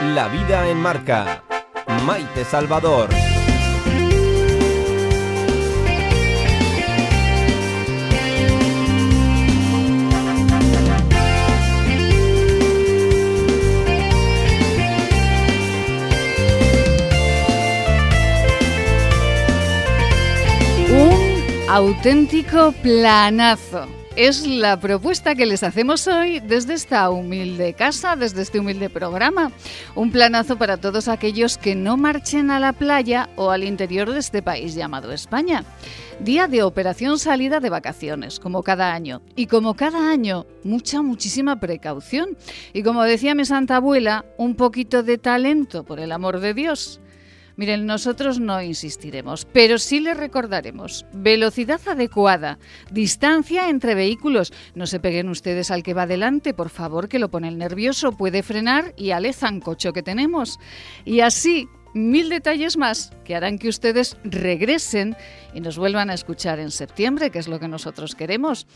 La vida en marca. Maite Salvador. Un auténtico planazo es la propuesta que les hacemos hoy desde esta humilde casa, desde este humilde programa. Un planazo para todos aquellos que no marchen a la playa o al interior de este país llamado España. Día de operación salida de vacaciones, como cada año. Y como cada año, mucha, muchísima precaución. Y como decía mi santa abuela, un poquito de talento, por el amor de Dios. Miren, nosotros no insistiremos, pero sí les recordaremos. Velocidad adecuada, distancia entre vehículos. No se peguen ustedes al que va delante, por favor, que lo pone el nervioso, puede frenar y ale zancocho que tenemos. Y así, mil detalles más que harán que ustedes regresen y nos vuelvan a escuchar en septiembre, que es lo que nosotros queremos.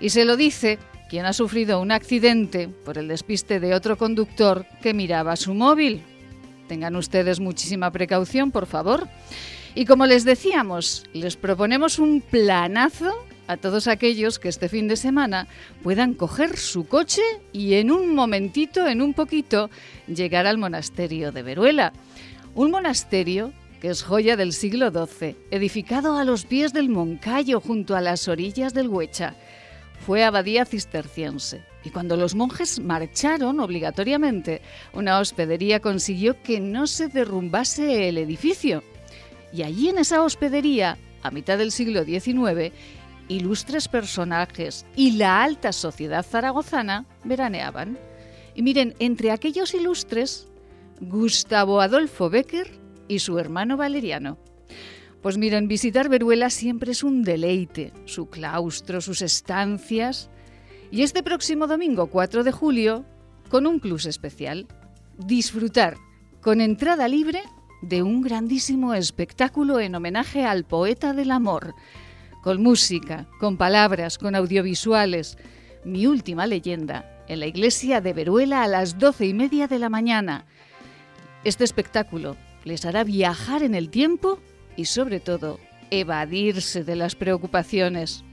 Y se lo dice quien ha sufrido un accidente por el despiste de otro conductor que miraba su móvil. Tengan ustedes muchísima precaución, por favor. Y como les decíamos, les proponemos un planazo a todos aquellos que este fin de semana puedan coger su coche y en un momentito, en un poquito, llegar al monasterio de Veruela. Un monasterio que es joya del siglo XII, edificado a los pies del Moncayo junto a las orillas del Huecha. Fue abadía cisterciense y cuando los monjes marcharon obligatoriamente, una hospedería consiguió que no se derrumbase el edificio. Y allí en esa hospedería, a mitad del siglo XIX, ilustres personajes y la alta sociedad zaragozana veraneaban. Y miren, entre aquellos ilustres, Gustavo Adolfo Becker y su hermano Valeriano. Pues miren, visitar Veruela siempre es un deleite, su claustro, sus estancias, y este próximo domingo 4 de julio, con un plus especial, disfrutar con entrada libre de un grandísimo espectáculo en homenaje al poeta del amor, con música, con palabras, con audiovisuales. Mi última leyenda, en la iglesia de Veruela a las doce y media de la mañana. Este espectáculo les hará viajar en el tiempo y sobre todo evadirse de las preocupaciones.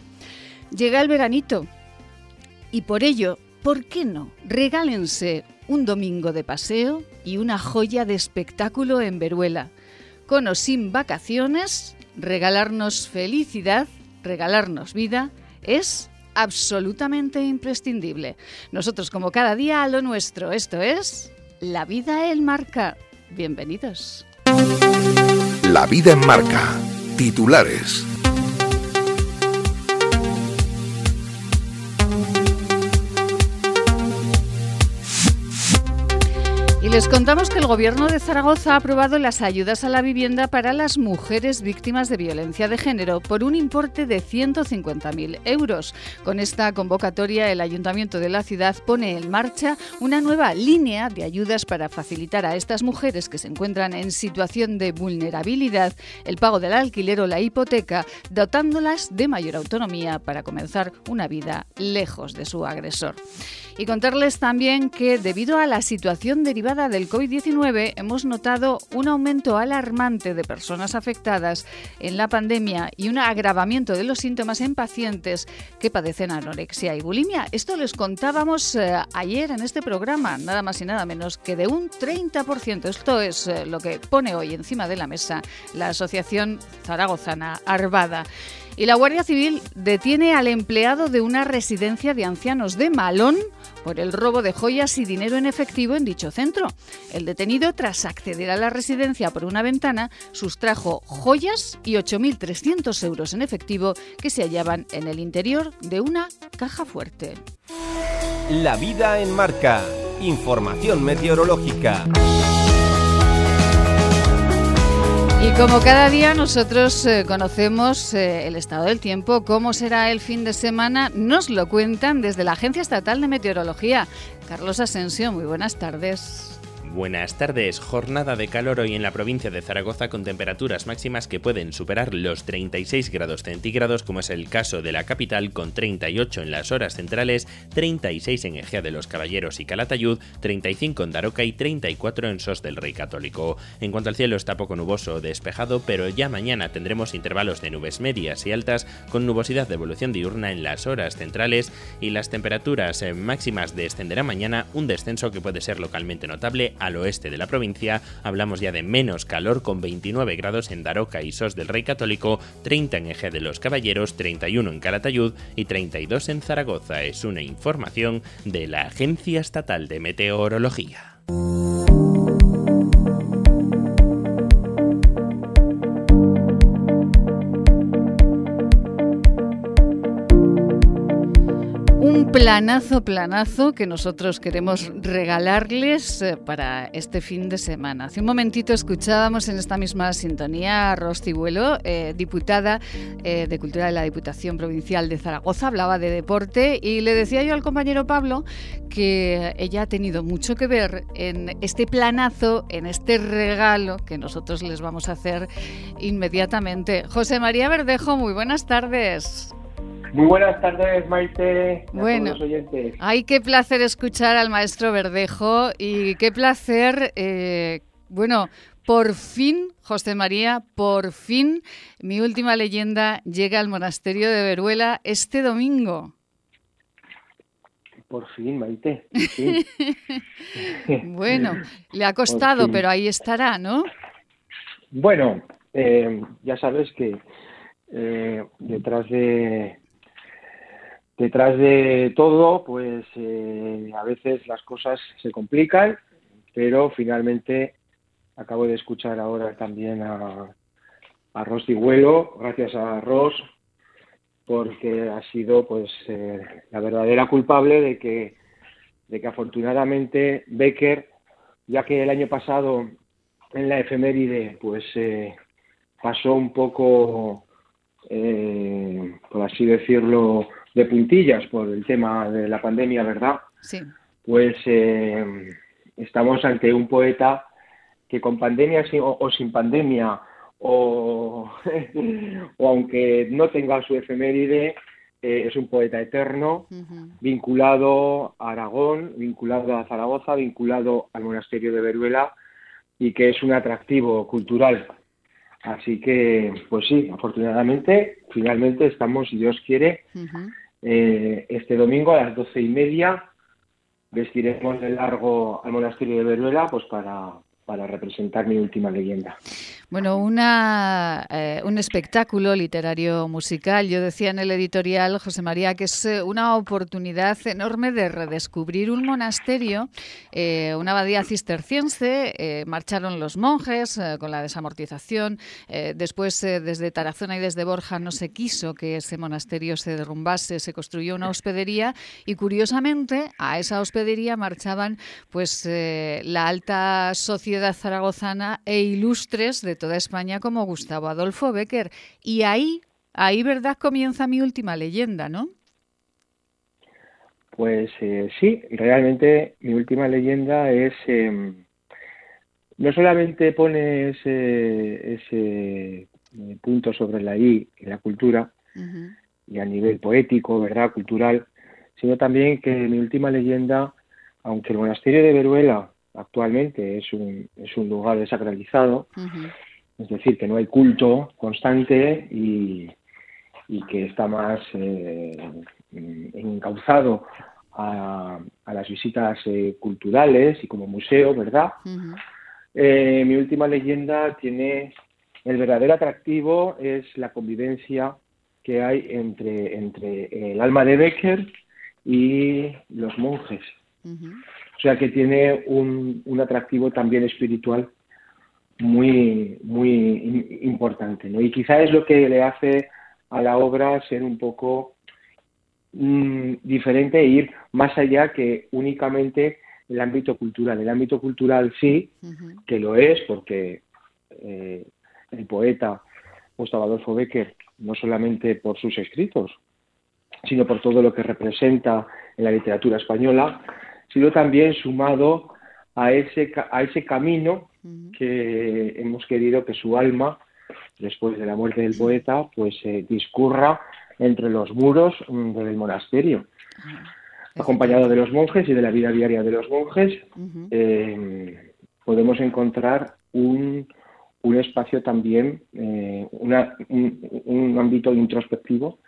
Llega el veranito y por ello, ¿por qué no? Regálense un domingo de paseo y una joya de espectáculo en Veruela. Con o sin vacaciones, regalarnos felicidad, regalarnos vida, es absolutamente imprescindible. Nosotros como cada día a lo nuestro, esto es La vida en marca. Bienvenidos. La vida en marca. Titulares. Y les contamos que el Gobierno de Zaragoza ha aprobado las ayudas a la vivienda para las mujeres víctimas de violencia de género por un importe de 150.000 euros. Con esta convocatoria, el Ayuntamiento de la ciudad pone en marcha una nueva línea de ayudas para facilitar a estas mujeres que se encuentran en situación de vulnerabilidad el pago del alquiler o la hipoteca, dotándolas de mayor autonomía para comenzar una vida lejos de su agresor. Y contarles también que debido a la situación derivada del COVID-19 hemos notado un aumento alarmante de personas afectadas en la pandemia y un agravamiento de los síntomas en pacientes que padecen anorexia y bulimia. Esto les contábamos eh, ayer en este programa, nada más y nada menos que de un 30%. Esto es eh, lo que pone hoy encima de la mesa la Asociación Zaragozana Arvada. Y la Guardia Civil detiene al empleado de una residencia de ancianos de Malón por el robo de joyas y dinero en efectivo en dicho centro. El detenido, tras acceder a la residencia por una ventana, sustrajo joyas y 8.300 euros en efectivo que se hallaban en el interior de una caja fuerte. La vida en marca. Información meteorológica. Y como cada día nosotros eh, conocemos eh, el estado del tiempo, cómo será el fin de semana, nos lo cuentan desde la Agencia Estatal de Meteorología. Carlos Asensio, muy buenas tardes. Buenas tardes. Jornada de calor hoy en la provincia de Zaragoza con temperaturas máximas que pueden superar los 36 grados centígrados, como es el caso de la capital, con 38 en las horas centrales, 36 en Ejea de los Caballeros y Calatayud, 35 en Daroca y 34 en Sos del Rey Católico. En cuanto al cielo, está poco nuboso, despejado, pero ya mañana tendremos intervalos de nubes medias y altas con nubosidad de evolución diurna en las horas centrales y las temperaturas eh, máximas descenderán mañana, un descenso que puede ser localmente notable al oeste de la provincia, hablamos ya de menos calor con 29 grados en Daroca y Sos del Rey Católico, 30 en Eje de los Caballeros, 31 en Calatayud y 32 en Zaragoza. Es una información de la Agencia Estatal de Meteorología. Planazo, planazo que nosotros queremos regalarles eh, para este fin de semana. Hace un momentito escuchábamos en esta misma sintonía a Rosti eh, diputada eh, de Cultura de la Diputación Provincial de Zaragoza, hablaba de deporte y le decía yo al compañero Pablo que ella ha tenido mucho que ver en este planazo, en este regalo que nosotros les vamos a hacer inmediatamente. José María Verdejo, muy buenas tardes. Muy buenas tardes, Maite. bueno, todos los oyentes. Ay, qué placer escuchar al maestro Verdejo y qué placer, eh, bueno, por fin, José María, por fin, mi última leyenda llega al monasterio de Veruela este domingo. Por fin, Maite. bueno, le ha costado, pero ahí estará, ¿no? Bueno, eh, ya sabes que eh, detrás de, detrás de todo, pues eh, a veces las cosas se complican, pero finalmente acabo de escuchar ahora también a, a Ros gracias a Ros, porque ha sido pues eh, la verdadera culpable de que, de que afortunadamente Becker, ya que el año pasado en la efeméride pues eh, pasó un poco, por así decirlo, de puntillas por el tema de la pandemia, ¿verdad? Sí. Pues eh, estamos ante un poeta que con pandemia o, sin pandemia, o, o, aunque no tenga su efeméride, eh, es un poeta eterno, vinculado a Aragón, vinculado a Zaragoza, vinculado al monasterio de Veruela y que es un atractivo cultural. Así que, pues sí, afortunadamente, finalmente estamos, si Dios quiere, eh, este domingo a las doce y media vestiremos de largo al monasterio de Veruela pues para, para representar mi última leyenda. Bueno, una, eh, un espectáculo literario musical. Yo decía en el editorial, José María, que es eh, una oportunidad enorme de redescubrir un monasterio, eh, una abadía cisterciense. marcharon los monjes con la desamortización. después, desde Tarazona y desde Borja, no se quiso que ese monasterio se derrumbase. Se construyó una hospedería y, curiosamente, a esa hospedería marchaban pues la alta sociedad zaragozana e ilustres de toda España como Gustavo Adolfo Becker. Y ahí, ahí, ¿verdad? Comienza mi última leyenda, ¿no? Pues eh, sí, realmente mi última leyenda es... Em, no solamente pone ese, ese eh, punto sobre la I en la cultura y a nivel poético, ¿verdad? Cultural, sino también que mi última leyenda, aunque el monasterio de Veruela actualmente es un, es un lugar desacralizado, es decir, que no hay culto constante y, que está más eh, encauzado a, las visitas eh, culturales y como museo, ¿verdad? Eh, mi última leyenda tiene el verdadero atractivo es la convivencia que hay entre, entre el alma de Becker y los monjes. O sea que tiene un, un atractivo también espiritual muy, muy importante. ¿no? Y quizá es lo que le hace a la obra ser un poco mm, diferente e ir más allá que únicamente el ámbito cultural. El ámbito cultural sí, que lo es, porque eh, el poeta Gustavo Adolfo Becker, no solamente por sus escritos, sino por todo lo que representa en la literatura española, sino también sumado a ese, a ese camino que hemos querido que su alma, después de la muerte del poeta, pues eh, discurra entre los muros mm, del monasterio. Acompañado de los monjes y de la vida diaria de los monjes, eh, podemos encontrar un, un espacio también, eh, un, ámbito introspectivo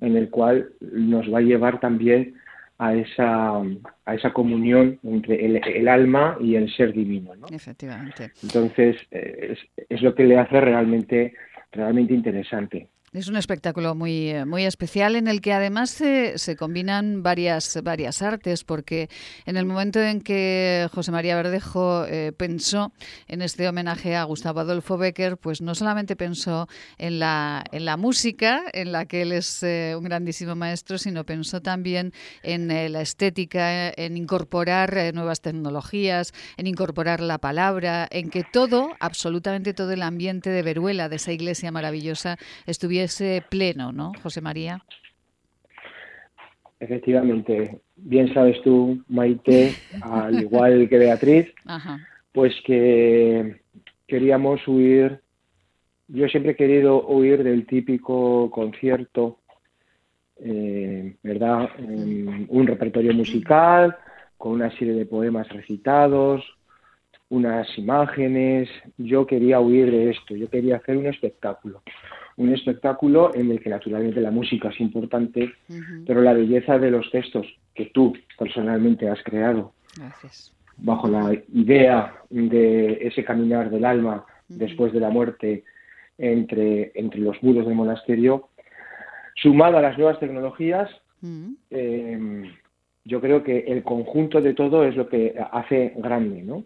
en el cual nos va a llevar también a esa, a esa comunión entre el, alma y el ser divino. ¿no? Efectivamente. Entonces, eh, es, es, lo que le hace realmente, realmente interesante. Es un espectáculo muy, eh, muy especial en el que además se, se, combinan varias, varias artes, porque en el momento en que José María Verdejo eh, pensó en este homenaje a Gustavo Adolfo Becker, pues no solamente pensó en la, en la música, en la que él es eh, un grandísimo maestro, sino pensó también en la estética, en incorporar nuevas tecnologías, en incorporar la palabra, en que todo, absolutamente todo el ambiente de Veruela, de esa iglesia maravillosa, estuviera ese pleno, ¿no, José María? Efectivamente. Bien sabes tú, Maite, al igual que Beatriz, pues que queríamos huir. Yo siempre he querido huir del típico concierto, eh, ¿verdad? un repertorio musical con una serie de poemas recitados, unas imágenes. Yo quería huir de esto, yo quería hacer un espectáculo un espectáculo en el que naturalmente la música es importante, pero la belleza de los textos que tú personalmente has creado, bajo la idea de ese caminar del alma después de la muerte entre, entre los muros del monasterio, sumado a las nuevas tecnologías, em, yo creo que el conjunto de todo es lo que hace grande ¿no?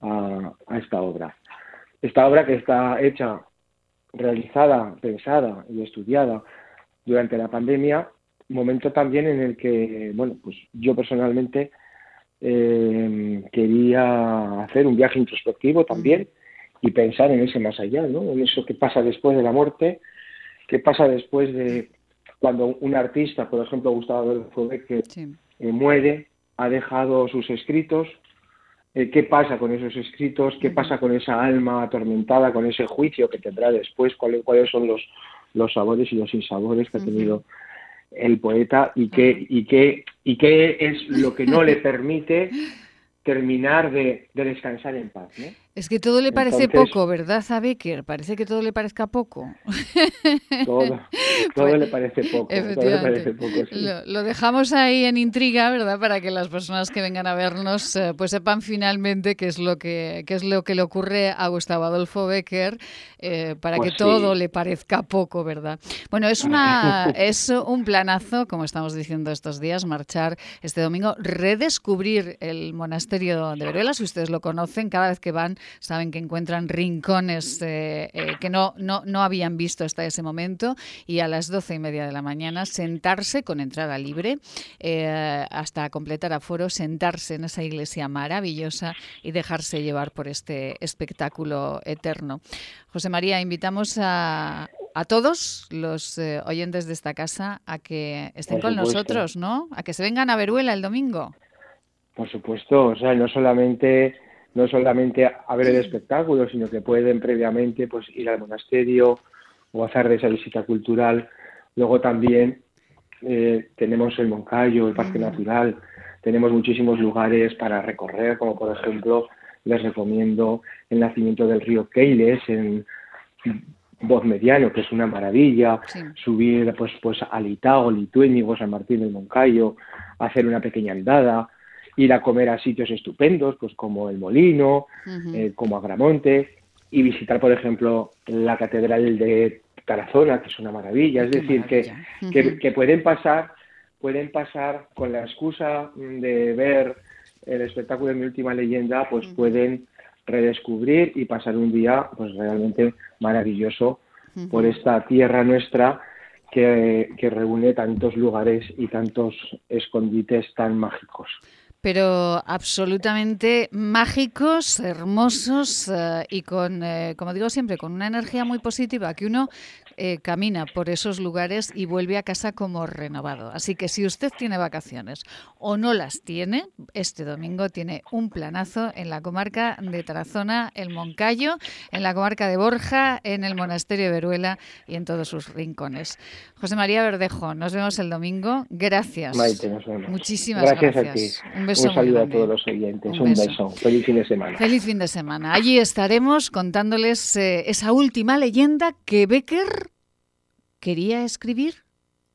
a, a esta obra. Esta obra que está hecha realizada, pensada y estudiada durante la pandemia, momento también en el que, bueno, pues yo personalmente eh, quería hacer un viaje introspectivo también y pensar en ese más allá, ¿no? En eso que pasa después de la muerte, qué pasa después de cuando un artista, por ejemplo Gustavo Adolfo Becker, eh, muere, ha dejado sus escritos, eh, qué pasa con esos escritos, qué pasa con esa alma atormentada, con ese juicio que tendrá después, cuáles, cuáles son los, los sabores y los insabores que ha tenido el poeta y qué, y, qué, y qué es lo que no le permite terminar de, de descansar en paz. ¿no? Es que todo le parece poco, ¿verdad, a Becker? Parece que todo le parezca poco. Todo, todo le parece poco. lo, dejamos ahí en intriga, ¿verdad? Para que las personas que vengan a vernos eh, pues sepan finalmente qué es lo que, qué es lo que le ocurre a Gustavo Adolfo Becker, eh, para que pues todo le parezca poco, ¿verdad? Bueno, es, una, es un planazo, como estamos diciendo estos días, marchar este domingo, redescubrir el monasterio de Veruela, si ustedes lo conocen, cada vez que van saben que encuentran rincones eh, eh, que no, no, no habían visto hasta ese momento y a las doce y media de la mañana sentarse con entrada libre eh, hasta completar aforo, sentarse en esa iglesia maravillosa y dejarse llevar por este espectáculo eterno. José María, invitamos a, a todos los oyentes de esta casa a que estén con nosotros, ¿no? A que se vengan a Veruela el domingo. Por supuesto, o sea, no solamente no solamente a ver el espectáculo, sino que pueden previamente pues ir al monasterio o hacer de esa visita cultural. Luego también eh, tenemos el Moncayo, el Parque Natural, tenemos muchísimos lugares para recorrer, como por ejemplo les recomiendo el nacimiento del río Keiles en Voz Mediano, que es una maravilla, subir pues pues a Litao, Lituénigo, San Martín del Moncayo, hacer una pequeña andada, ir a comer a sitios estupendos, pues como el Molino, eh, como Agramonte, y visitar, por ejemplo, la Catedral de Tarazona, que es una maravilla. Es decir, Que, que, pueden pasar pueden pasar con la excusa de ver el espectáculo de mi última leyenda, pues pueden redescubrir y pasar un día pues realmente maravilloso por esta tierra nuestra que, que reúne tantos lugares y tantos escondites tan mágicos pero absolutamente mágicos, hermosos eh, y con, eh, como digo siempre, con una energía muy positiva que uno eh, camina por esos lugares y vuelve a casa como renovado. Así que si usted tiene vacaciones o no las tiene, este domingo tiene un planazo en la comarca de Tarazona, el Moncayo, en la comarca de Borja, en el monasterio de Veruela y en todos sus rincones. José María Verdejo, nos vemos el domingo. Gracias. Maite, nos vemos. Muchísimas gracias. gracias. a ti. Un, beso Un saludo a todos los oyentes. Un, beso. Feliz fin de semana. Feliz fin de semana. Allí estaremos contándoles eh, esa última leyenda que Becker quería escribir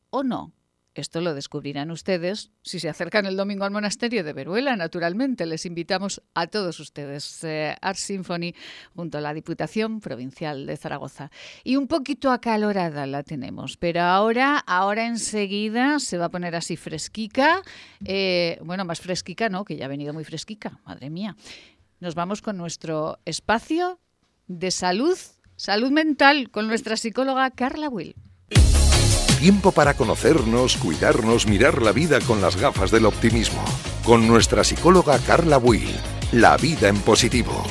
o no. Esto lo descubrirán ustedes si se acercan el domingo al monasterio de Veruela, naturalmente. Les invitamos a todos ustedes. Eh, Art Symphony junto a la Diputación Provincial de Zaragoza. Y un poquito acalorada la tenemos, pero ahora, ahora enseguida se va a poner así fresquica. Eh, bueno, más fresquica, ¿no? Que ya ha venido muy fresquica, madre mía. Nos vamos con nuestro espacio de salud, salud mental, con nuestra psicóloga Carla Will. Tiempo para conocernos, cuidarnos, mirar la vida con las gafas del optimismo. Con nuestra psicóloga Carla Will. La vida en positivo.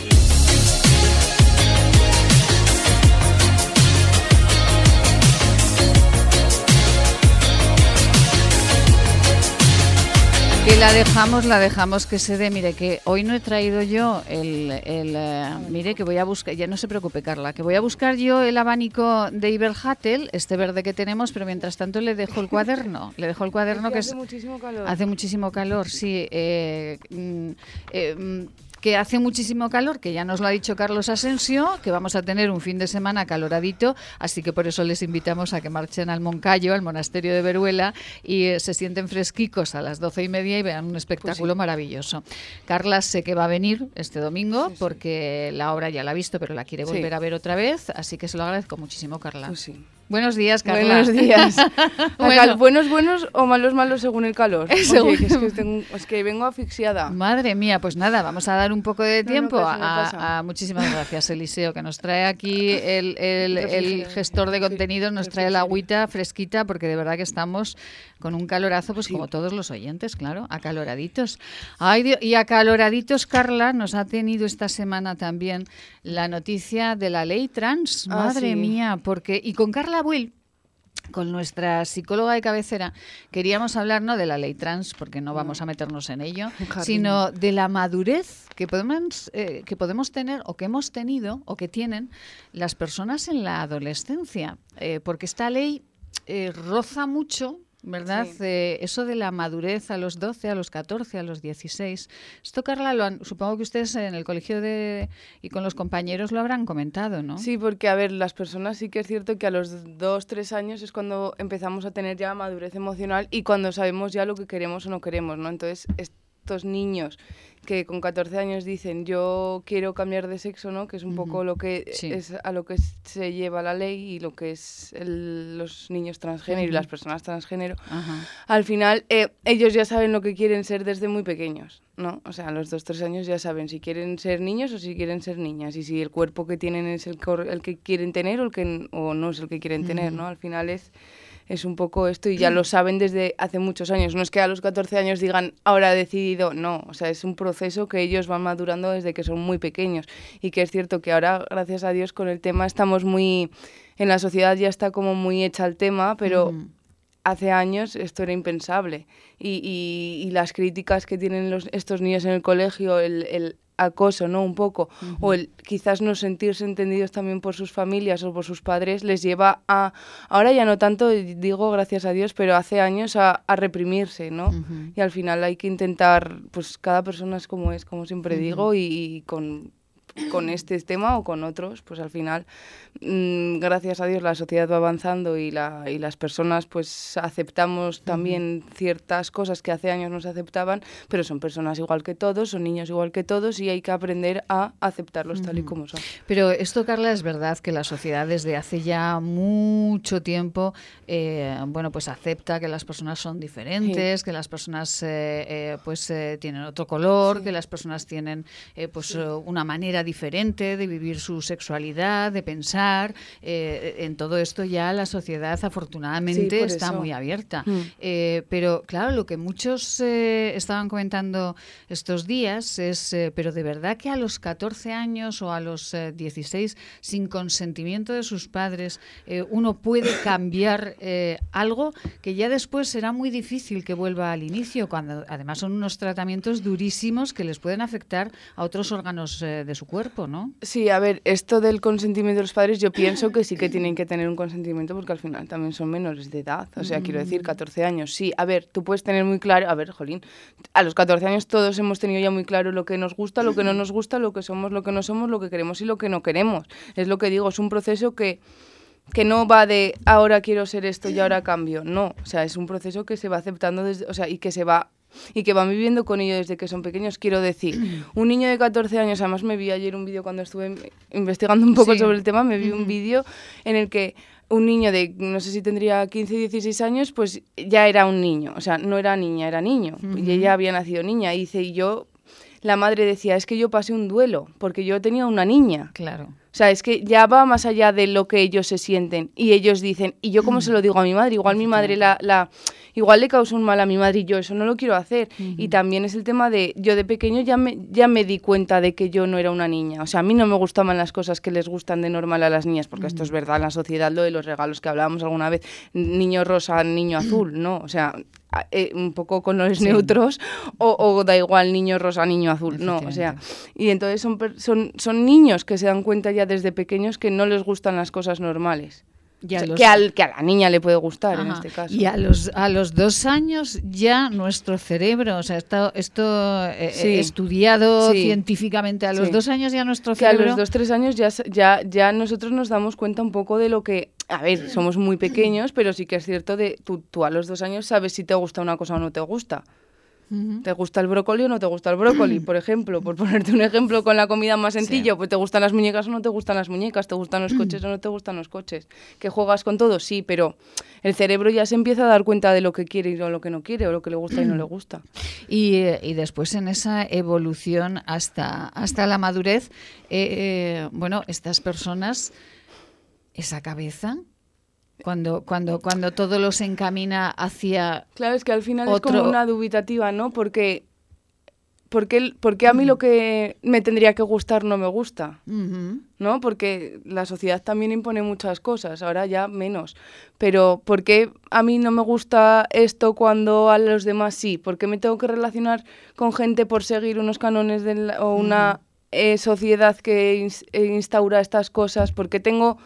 Que la dejamos, la dejamos que se dé. Mire, que hoy no he traído yo el. el eh, mire, que voy a buscar. Ya no se preocupe, Carla, que voy a buscar yo el abanico de Iberhattel, este verde que tenemos, pero mientras tanto le dejo el cuaderno. Le dejo el cuaderno Es que que hace es. muchísimo calor. Hace muchísimo calor, sí. eh, mm, eh, mm, que hace muchísimo calor, que ya nos lo ha dicho Carlos Asensio, que vamos a tener un fin de semana caloradito, así que por eso les invitamos a que marchen al Moncayo, al monasterio de Veruela, y eh, se sienten fresquicos a las doce y media y vean un espectáculo maravilloso. Carla sé que va a venir este domingo, porque la obra ya la ha visto, pero la quiere volver a ver otra vez, así que se lo agradezco muchísimo, Carla. Pues. Buenos días, Carla. Buenos días. Bueno. Buenos, buenos o malos, malos según el calor. Oye, Según- que es, que tengo- es que vengo asfixiada. Madre mía, pues nada, vamos a dar un poco de no tiempo no a, Muchísimas gracias, Eliseo, que nos trae aquí el, el- gestor de contenidos, nos trae la agüita fresquita, porque de verdad que estamos con un calorazo, pues Sí. como todos los oyentes, claro, acaloraditos. Ay, Dios, y acaloraditos, Carla, nos ha tenido esta semana también la noticia de la ley trans. Ah, Madre sí. mía, porque. Y con Carla Will con nuestra psicóloga de cabecera queríamos hablar no de la ley trans porque no vamos a meternos en ello sino de la madurez que podemos eh, que podemos tener o que hemos tenido o que tienen las personas en la adolescencia Eh, porque esta ley eh, roza mucho ¿Verdad? Sí. Eh, eso de la madurez a los 12, a los 14, a los 16. Esto, Carla, lo han- supongo que ustedes en el colegio de, y con los compañeros lo habrán comentado, ¿no? Sí, porque a ver, las personas sí que es cierto que a los dos, tres años es cuando empezamos a tener ya madurez emocional y cuando sabemos ya lo que queremos o no queremos, ¿no? Entonces, estos niños que con 14 años dicen yo quiero cambiar de sexo, ¿no? Que es un poco Ujú. lo que Sí. es a lo que se lleva la ley y lo que es el- los niños transgénero y las personas transgénero. Ajá. Al final, eh, ellos ya saben lo que quieren ser desde muy pequeños, ¿no? O sea, a los dos, tres años ya saben si quieren ser niños o si quieren ser niñas y si el cuerpo que tienen es el, cor- el que quieren tener o, el que, o no es el que quieren tener, ¿no? Al final es, es un poco esto y ya lo saben desde hace muchos años. No es que a los 14 años digan, ahora he decidido, no. O sea, es un proceso que ellos van madurando desde que son muy pequeños y que es cierto que ahora, gracias a Dios, con el tema estamos muy... En la sociedad ya está como muy hecha el tema, pero hace años esto era impensable. Y, y- y las críticas que tienen los, estos niños en el colegio, el, el acoso, ¿no? Un poco, o el quizás no sentirse entendidos también por sus familias o por sus padres, les lleva a, ahora ya no tanto, digo gracias a Dios, pero hace años a, a reprimirse, ¿no? Y al final hay que intentar, pues cada persona es como es, como siempre digo, y, y con con este tema o con otros, pues al final, mm, gracias a Dios, la sociedad va avanzando y, la, y las personas pues aceptamos también ciertas cosas que hace años no se aceptaban, pero son personas igual que todos, son niños igual que todos y hay que aprender a aceptarlos tal y como son. Pero esto, Carla, es verdad que la sociedad desde hace ya mucho tiempo, eh, bueno, pues acepta que las personas son diferentes, que las personas, eh, eh, pues, tienen otro color, que las personas tienen, pues, una manera diferente, de vivir su sexualidad, de pensar. Eh, en todo esto ya la sociedad afortunadamente está muy abierta. Mm. Eh, pero claro, lo que muchos estaban comentando estos días es, pero de verdad que a los 14 años o a los 16, sin consentimiento de sus padres, uno puede cambiar algo que ya después será muy difícil que vuelva al inicio, cuando además son unos tratamientos durísimos que les pueden afectar a otros órganos eh, de su cuerpo, ¿no? Sí, a ver, esto del consentimiento de los padres, yo pienso que sí que tienen que tener un consentimiento porque al final también son menores de edad. O sea, quiero decir, 14 mm. años. Sí, a ver, tú puedes tener muy claro, a ver, Jolín, a los 14 años todos hemos tenido ya muy claro lo que nos gusta, lo que no nos gusta, lo que somos, lo que no somos, lo que queremos y lo que no queremos. Es lo que digo, es un proceso que que no va de ahora quiero ser esto y ahora cambio. No, o sea, es un proceso que se va aceptando desde, o sea, y que se va y que van viviendo con ello desde que son pequeños. Quiero decir, un niño de 14 años, además me vi ayer un vídeo cuando estuve investigando un poco sobre el tema, me vi un vídeo en el que un niño de, no sé si tendría 15, 16 años, pues ya era un niño, o sea, no era niña, era niño, y ella había nacido niña, y dice, y yo, la madre decía, es que yo pasé un duelo, porque yo tenía una niña. Claro. O sea, es que ya va más allá de lo que ellos se sienten. Y ellos dicen, ¿y yo cómo se lo digo a mi madre? Igual mi madre la, la igual le causó un mal a mi madre y yo eso no lo quiero hacer. Y también es el tema de, yo de pequeño ya me, ya me di cuenta de que yo no era una niña. O sea, a mí no me gustaban las cosas que les gustan de normal a las niñas, porque esto es verdad en la sociedad, lo de los regalos que hablábamos alguna vez, niño rosa, niño azul, ¿no? O sea, eh, un poco con los neutros o, da igual niño rosa, niño azul, no, o sea, y entonces son, son, son niños que se dan cuenta ya desde pequeños que no les gustan las cosas normales. que, al, que a la niña le puede gustar en este caso. Y a los, a los dos años ya nuestro cerebro, o sea, esto, esto eh, estudiado científicamente, a los dos años ya nuestro cerebro... Que a los dos, tres años ya, ya, ya nosotros nos damos cuenta un poco de lo que a ver, somos muy pequeños, pero sí que es cierto de tú, tú a los dos años sabes si te gusta una cosa o no te gusta. ¿Te gusta el brócoli o no te gusta el brócoli? Por ejemplo, por ponerte un ejemplo con la comida más sencilla, pues te gustan las muñecas o no te gustan las muñecas, te gustan los coches o no te gustan los coches. ¿Que juegas con todo? Sí, pero el cerebro ya se empieza a dar cuenta de lo que quiere y lo que no quiere, o lo que le gusta y no le gusta. Y, y después en esa evolución hasta, hasta la madurez, eh, eh, bueno, estas personas esa cabeza cuando, cuando, cuando todo lo se encamina hacia. Claro, es que al final es como una dubitativa, ¿no? Porque, porque, porque a mí lo que me tendría que gustar no me gusta, ¿no? Porque la sociedad también impone muchas cosas, ahora ya menos. Pero ¿por qué a mí no me gusta esto cuando a los demás sí? ¿Por qué me tengo que relacionar con gente por seguir unos canones de o una eh, sociedad que instaura estas cosas? ¿Por qué tengo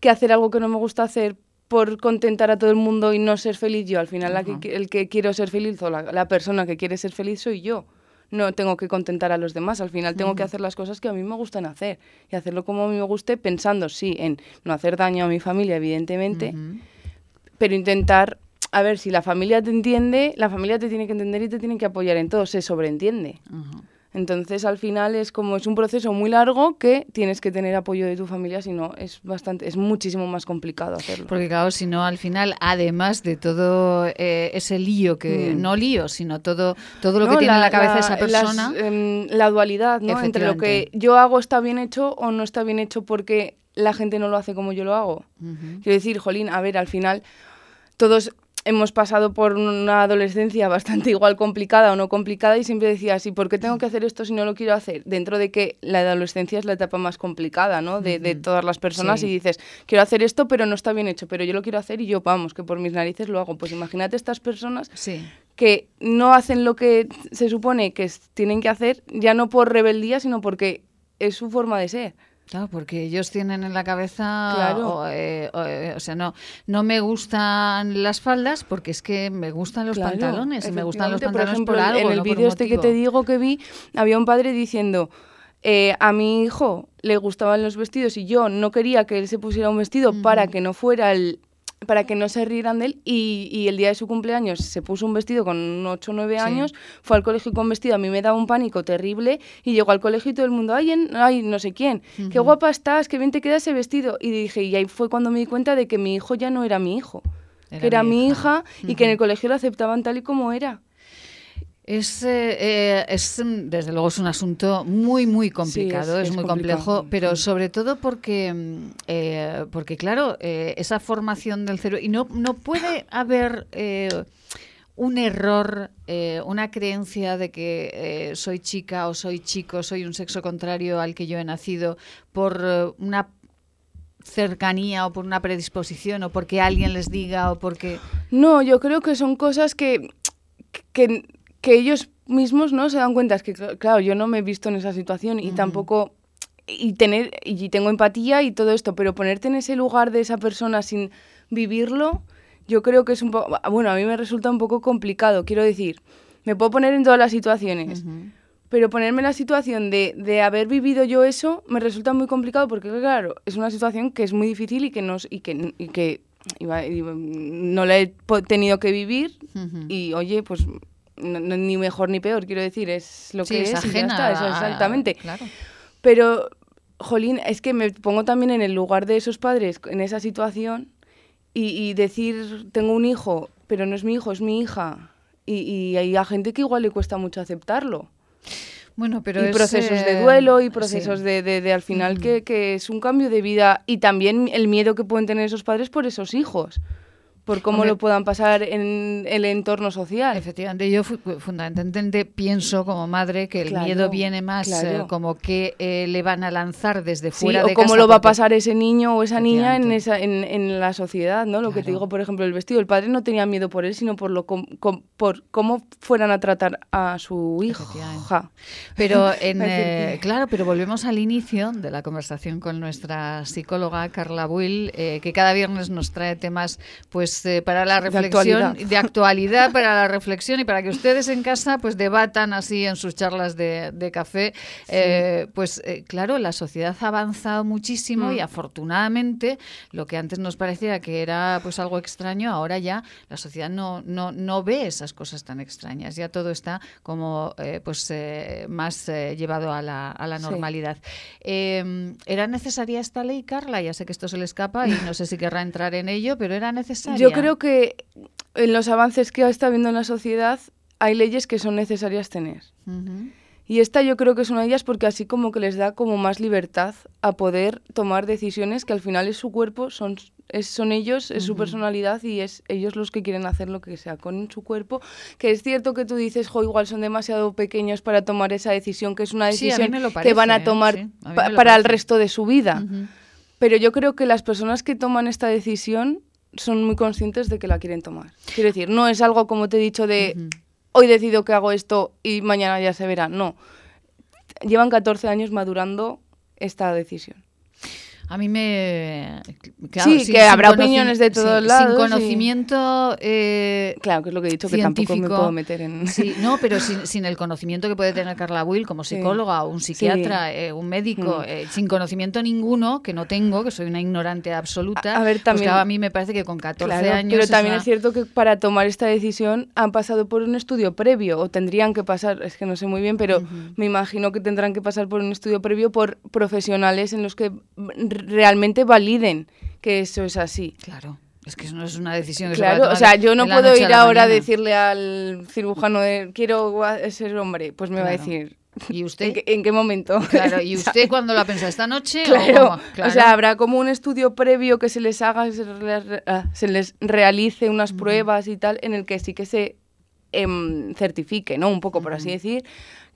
que hacer algo que no me gusta hacer por contentar a todo el mundo y no ser feliz yo. Al final la que, el que quiero ser feliz o la, persona que quiere ser feliz soy yo. No tengo que contentar a los demás. Al final tengo que hacer las cosas que a mí me gustan hacer y hacerlo como a mí me guste pensando, sí, en no hacer daño a mi familia, evidentemente, pero intentar, a ver, si la familia te entiende, la familia te tiene que entender y te tiene que apoyar en todo, se sobreentiende. Entonces, al final es como es un proceso muy largo que tienes que tener apoyo de tu familia, si no es bastante es muchísimo más complicado hacerlo. Porque claro, si no al final además de todo eh, ese lío que mm. no lío, sino todo todo lo que tiene en la cabeza esa persona, em, la dualidad, ¿no? Entre lo que yo hago está bien hecho o no está bien hecho porque la gente no lo hace como yo lo hago. Quiero decir, Jolín, a ver, al final todos hemos pasado por una adolescencia bastante igual complicada o no complicada y siempre decías, ¿y por qué tengo que hacer esto si no lo quiero hacer? Dentro de que la adolescencia es la etapa más complicada, ¿no? De, todas las personas y dices, quiero hacer esto, pero no está bien hecho, pero yo lo quiero hacer y yo, vamos, que por mis narices lo hago. Pues imagínate estas personas que no hacen lo que se supone que tienen que hacer, ya no por rebeldía, sino porque es su forma de ser. Claro, porque ellos tienen en la cabeza, claro. Eh, eh, o, sea, no, no me gustan las faldas porque es que me gustan los pantalones, y me gustan los pantalones por, algo. En el vídeo este que te digo que vi, había un padre diciendo, eh, a mi hijo le gustaban los vestidos y yo no quería que él se pusiera un vestido para que no fuera el, para que no se rieran de él y, el día de su cumpleaños se puso un vestido con 8 o 9 años, fue al colegio con vestido, a mí me daba un pánico terrible y llegó al colegio y todo el mundo, ay, ay no sé quién, qué guapa estás, qué bien te queda ese vestido. Y dije, y ahí fue cuando me di cuenta de que mi hijo ya no era mi hijo, era que era mi hija, y que en el colegio lo aceptaban tal y como era. Es, eh, eh, es, desde luego, es un asunto muy, muy complicado, Sí, es, muy complicado, complejo, pero sobre todo porque, mm, eh, porque claro, eh, esa formación del cerebro, y no, no puede haber un error, eh, una creencia de que soy chica o soy chico, soy un sexo contrario al que yo he nacido por una cercanía o por una predisposición o porque alguien les diga o porque... No, yo creo que son cosas que, que, que ellos mismos no se dan cuenta. Es que, cl- claro, yo no me he visto en esa situación y tampoco... Y, tener, y tengo empatía y todo esto, pero ponerte en ese lugar de esa persona sin vivirlo, yo creo que es un poco... Bueno, a mí me resulta un poco complicado. Quiero decir, me puedo poner en todas las situaciones, Ujú. pero ponerme en la situación de, de haber vivido yo eso me resulta muy complicado porque, claro, es una situación que es muy difícil y que, nos, y que, y que iba- iba- no la he tenido que vivir Ujú. y, oye, pues no- no- ni mejor ni peor, quiero decir, es lo Sí, que es es, y ya ajena está, eso a- exactamente. Claro. Pero, jolín, es que me pongo también en el lugar de esos padres en esa situación y, y decir, tengo un hijo, pero no es mi hijo, es mi hija. Y, y hay a gente que igual le cuesta mucho aceptarlo. Bueno, pero y es, procesos de eh, duelo y sí. procesos de, de- de al final que, que es un cambio de vida y también el miedo que pueden tener esos padres por esos hijos, por cómo Hombre. lo puedan pasar en el entorno social. Efectivamente, yo fu- fundamentalmente pienso como madre que el Claro, miedo viene más claro. eh, como que eh, le van a lanzar desde Sí, fuera o de cómo casa lo va a pasar ese niño o esa niña en, esa, en, en la sociedad, ¿no? Lo que te digo, por ejemplo, el vestido. El padre no tenía miedo por él, sino por, lo com- com- por cómo fueran a tratar a su hija. Pero en, eh, claro, pero volvemos al inicio de la conversación con nuestra psicóloga Carla Buil, que cada viernes nos trae temas pues eh, para la De reflexión actualidad. de actualidad para la reflexión y para que ustedes en casa pues debatan así en sus charlas de, de café. Eh, pues eh, claro, la sociedad ha avanzado muchísimo y Mm. afortunadamente lo que antes nos parecía que era pues algo extraño, ahora ya la sociedad no, no, no ve esas cosas tan extrañas. Ya todo está como eh, pues eh, más llevado a la, a la Sí. normalidad. Eh, ¿Era necesaria esta ley, Carla? Ya sé que esto se le escapa y no sé si querrá entrar en ello, pero era necesaria. Yo creo que en los avances que está habiendo en la sociedad hay leyes que son necesarias tener. Ujú. Y esta yo creo que es una de ellas porque así como que les da como más libertad a poder tomar decisiones que al final es su cuerpo, son, es, son ellos, es su Ujú. personalidad y es ellos los que quieren hacer lo que sea con su cuerpo. Que es cierto que tú dices, jo, igual son demasiado pequeños para tomar esa decisión, que es una Sí, decisión me lo que van parece, a ¿eh? tomar Sí, a pa- para el parece. resto de su vida. Ujú. Pero yo creo que las personas que toman esta decisión son muy conscientes de que la quieren tomar. Quiero decir, no es algo como te he dicho de hoy decido que hago esto y mañana ya se verá. No. Llevan 14 años madurando esta decisión. A mí me... Sí, que habrá opiniones de todos sí, lados Sin conocimiento... eh, Claro, que es lo que he dicho, que tampoco me puedo meter en... Sí, no, pero sin, sin el conocimiento que puede tener Carla Will como Sí. psicóloga o un psiquiatra, eh, un médico, Mm. eh, sin conocimiento ninguno, que no tengo, que soy una ignorante absoluta, A- a ver, pues también- claro, a mí me parece que con 14 Claro, años... pero es también una- es cierto que para tomar esta decisión han pasado por un estudio previo, o tendrían que pasar, es que no sé muy bien, pero me imagino que tendrán que pasar por un estudio previo por profesionales en los que realmente validen que eso es así. Claro, es que eso no es una decisión que se pueda Claro, o sea, yo no puedo a ir ahora a decirle al cirujano de quiero ser hombre, pues me va a decir ¿Y usted? ¿en qué, en qué momento. Claro, ¿y usted cuándo la pensado esta noche? Claro, o sea, habrá como un estudio previo que se les haga, se, re- ah, se les realice unas pruebas y tal, en el que sí que se em, certifique, ¿no? Un poco, por así decir,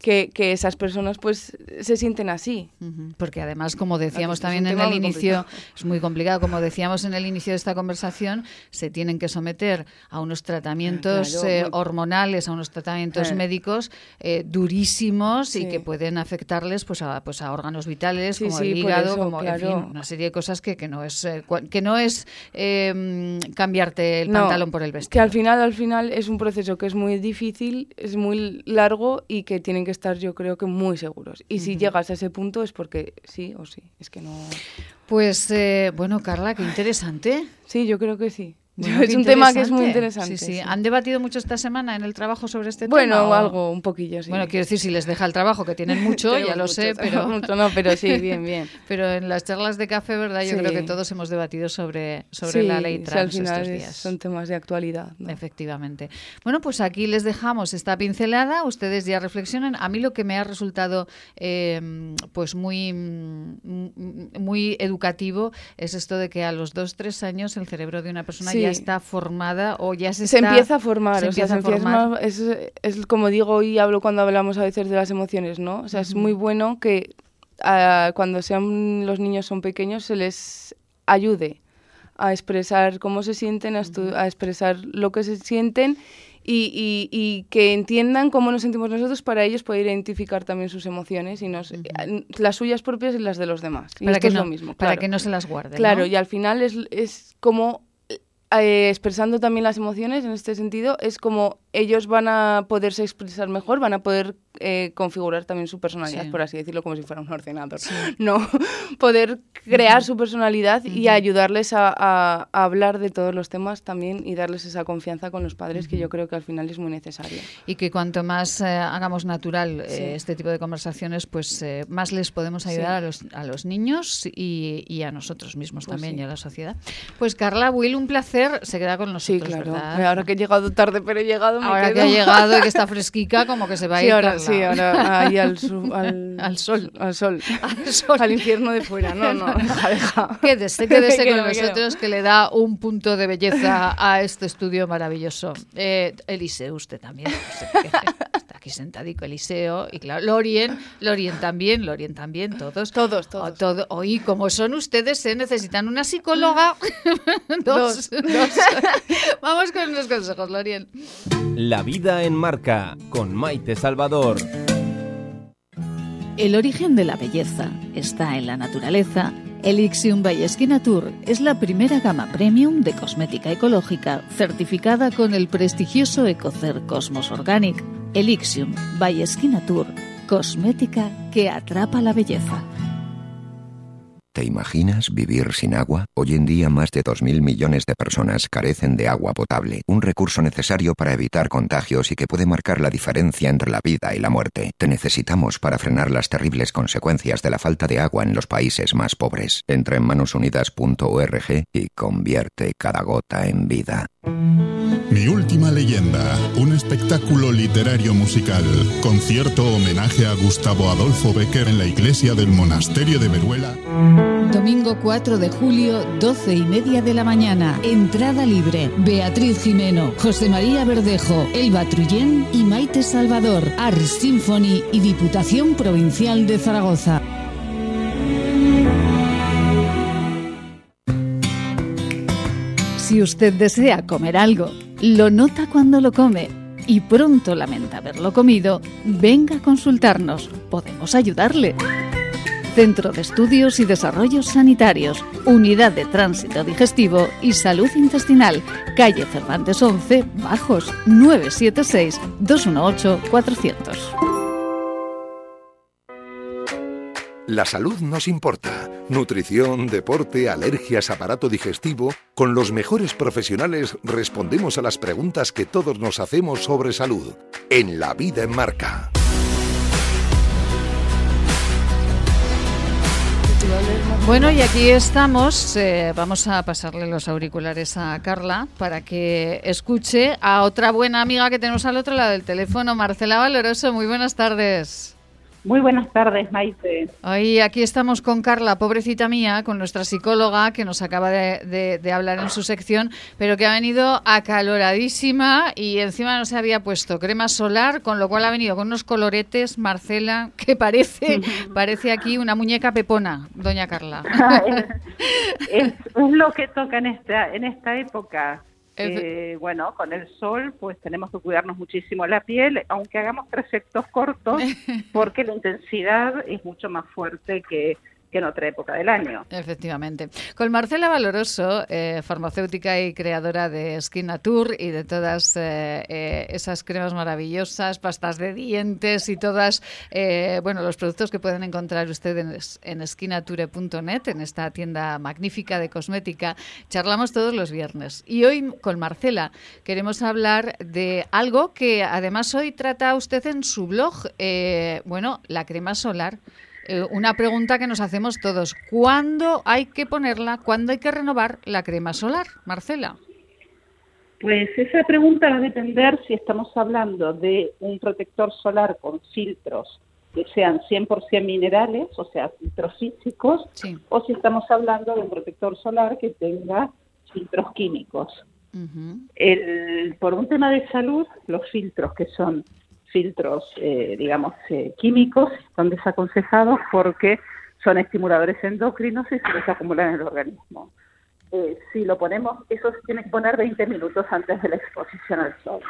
que, que esas personas pues se sienten así. Porque además, como decíamos también en el inicio, complicado. es muy complicado, como decíamos en el inicio de esta conversación, se tienen que someter a unos tratamientos Claro, eh, muy- hormonales, a unos tratamientos Eh. médicos eh, durísimos y que pueden afectarles pues a, pues a órganos vitales, Sí, como sí, el hígado, eso, como en fin, una serie de cosas que, que no es eh, que no es eh, mm, cambiarte el No, pantalón por el vestido. Que al final, al final es un proceso que es muy difícil, es muy largo y que tienen que estar, yo creo que muy seguros. Y si llegas a ese punto es porque sí o sí. Es que no. Pues eh, bueno, Carla, qué interesante. Sí, yo creo que sí. es un tema que es muy interesante. Sí, sí. ¿Han debatido mucho esta semana en el trabajo sobre este tema? Bueno, algo, un poquillo, sí. Bueno, quiero decir, si les deja el trabajo, que tienen mucho, ya lo sé, pero... Mucho, no, pero sí, bien, bien. pero en las charlas de café, ¿verdad? Yo creo que todos hemos debatido sobre, sobre la ley trans al final estos días. son temas de actualidad. Efectivamente. Bueno, pues aquí les dejamos esta pincelada, ustedes ya reflexionen. A mí lo que me ha resultado eh, pues muy, muy educativo es esto de que a los dos, tres años el cerebro de una persona ya está formada o ya se, se empieza a formar. o sea, se empieza es, es, como digo y hablo cuando hablamos a veces de las emociones, ¿no? O sea, es muy bueno que uh, cuando sean los niños son pequeños se les ayude a expresar cómo se sienten, a, a expresar lo que se sienten y, y, y, que entiendan cómo nos sentimos nosotros para ellos poder identificar también sus emociones y nos, las suyas propias y las de los demás. Y para que es no, lo mismo. Para claro. que no se las guarden. Claro, ¿no? y al final es, es como eh, expresando también las emociones en este sentido, es como ellos van a poderse expresar mejor, van a poder eh, configurar también su personalidad, sí. por así decirlo, como si fuera un ordenador. Sí. No, poder crear uh -huh. su personalidad uh -huh. y ayudarles a, a, a, hablar de todos los temas también y darles esa confianza con los padres, uh -huh. que yo creo que al final es muy necesaria. Y que cuanto más eh, hagamos natural sí. eh, este tipo de conversaciones, pues más les podemos ayudar a los, a, los, niños y, y, a nosotros mismos pues también y a la sociedad. Pues Carla Will, un placer, se queda con nosotros, sí, claro. ¿verdad? Ahora que he llegado tarde, pero he llegado, me Ahora quedo. que ha llegado y que está fresquica, como que se va a ir. Ahora, sí, ahora ahí al, al, al, sol. Al sol. Al sol. Al infierno de fuera. No, no, deja, deja. Quédese, quédese con nosotros, que le da un punto de belleza a este estudio maravilloso. Eh, Eliseo, usted también. Está aquí sentadico Eliseo. Y claro, Lorien, Lorien también, Lorien también, todos. Todos, todos. todo, hoy, como son ustedes, se necesitan una psicóloga. dos, dos. dos. Vamos con los consejos, Lorien. La vida en marca, con Maite Salvador. El origen de la belleza está en la naturaleza. Elixium by Natur es la primera gama premium de cosmética ecológica certificada con el prestigioso Ecocer Cosmos Organic. Elixium by Natur, cosmética que atrapa la belleza. ¿Te imaginas vivir sin agua? Hoy en día más de 2.000 millones de personas carecen de agua potable, un recurso necesario para evitar contagios y que puede marcar la diferencia entre la vida y la muerte. Te necesitamos para frenar las terribles consecuencias de la falta de agua en los países más pobres. Entra en manosunidas.org y convierte cada gota en vida. Mi última leyenda, un espectáculo literario musical, concierto homenaje a Gustavo Adolfo Becker en la iglesia del monasterio de Veruela. Domingo 4 de julio, 12 y media de la mañana. Entrada libre. Beatriz Jimeno, José María Verdejo, Elba Trullén y Maite Salvador. Ars Symphony y Diputación Provincial de Zaragoza. Si usted desea comer algo, lo nota cuando lo come y pronto lamenta haberlo comido, venga a consultarnos. Podemos ayudarle. Centro de Estudios y Desarrollos Sanitarios, Unidad de Tránsito Digestivo y Salud Intestinal, calle Cervantes 11, Bajos, 976-218-400. La salud nos importa. Nutrición, deporte, alergias, aparato digestivo. Con los mejores profesionales respondemos a las preguntas que todos nos hacemos sobre salud. En La Vida en Marca. Bueno, y aquí estamos. Eh, vamos a pasarle los auriculares a Carla para que escuche a otra buena amiga que tenemos al otro lado del teléfono, Marcela Valoroso. Muy buenas tardes. Muy buenas tardes, Maite. Hoy aquí estamos con Carla, pobrecita mía, con nuestra psicóloga que nos acaba de, de, de, hablar en su sección, pero que ha venido acaloradísima y encima no se había puesto crema solar, con lo cual ha venido con unos coloretes, Marcela, que parece, parece aquí una muñeca pepona, doña Carla. es, es, lo que toca en esta, en esta época. Eh, bueno, con el sol pues tenemos que cuidarnos muchísimo la piel, aunque hagamos trayectos cortos, porque la intensidad es mucho más fuerte que, que en otra época del año. Efectivamente. Con Marcela Valoroso, eh, farmacéutica y creadora de Skin Nature y de todas eh, eh, esas cremas maravillosas, pastas de dientes y todas, bueno, los productos que pueden encontrar ustedes en, en skinature.net, en esta tienda magnífica de cosmética, charlamos todos los viernes. Y hoy con Marcela queremos hablar de algo que además hoy trata usted en su blog, bueno, la crema solar. Eh, una pregunta que nos hacemos todos. ¿Cuándo hay que ponerla? ¿Cuándo hay que renovar la crema solar, Marcela? Pues esa pregunta va a depender si estamos hablando de un protector solar con filtros que sean 100% minerales, o sea, filtros físicos, o si estamos hablando de un protector solar que tenga filtros químicos. por un tema de salud, los filtros que son filtros, eh, digamos, eh, químicos, están desaconsejados porque son estimuladores endocrinos y se les acumulan en el organismo. Eh, si lo ponemos, eso se tiene que poner 20 minutos antes de la exposición al sol.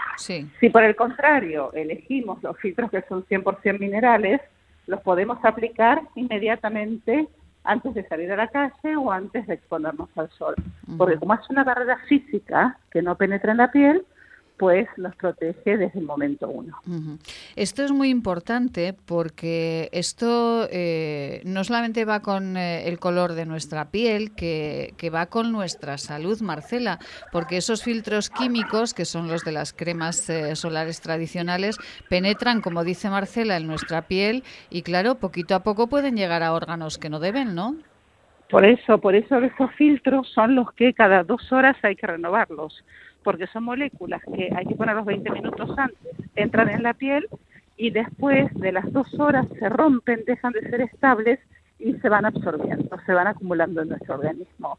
Si por el contrario elegimos los filtros que son 100% minerales, los podemos aplicar inmediatamente antes de salir a la calle o antes de exponernos al sol. Porque como es una barrera física que no penetra en la piel, pues nos protege desde el momento uno. Esto es muy importante porque esto eh, no solamente va con eh, el color de nuestra piel, que, va con nuestra salud, Marcela, porque esos filtros químicos, que son los de las cremas eh, solares tradicionales, penetran, como dice Marcela, en nuestra piel y claro, poquito a poco pueden llegar a órganos que no deben, ¿no? Por eso, por eso esos filtros son los que cada dos horas hay que renovarlos porque son moléculas que hay que poner los 20 minutos antes, entran en la piel y después de las dos horas se rompen, dejan de ser estables y se van absorbiendo, se van acumulando en nuestro organismo.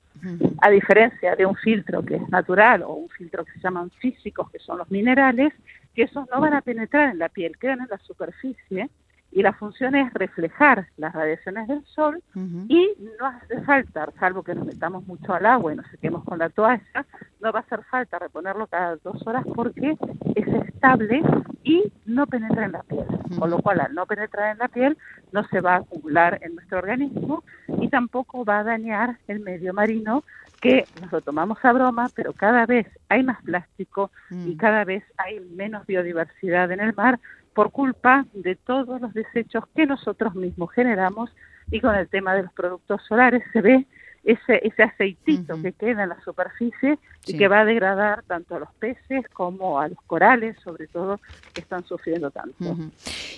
A diferencia de un filtro que es natural o un filtro que se llaman físicos, que son los minerales, que esos no van a penetrar en la piel, quedan en la superficie y la función es reflejar las radiaciones del sol y no hace falta, salvo que nos metamos mucho al agua y nos sequemos con la toalla, no va a hacer falta reponerlo cada dos horas porque es estable y no penetra en la piel. Con lo cual, al no penetrar en la piel, no se va a acumular en nuestro organismo y tampoco va a dañar el medio marino que nos lo tomamos a broma, pero cada vez hay más plástico y mm. cada vez hay menos biodiversidad en el mar por culpa de todos los desechos que nosotros mismos generamos y con el tema de los productos solares se ve ese, ese aceitito que queda en la superficie y que va a degradar tanto a los peces como a los corales, sobre todo, que están sufriendo tanto.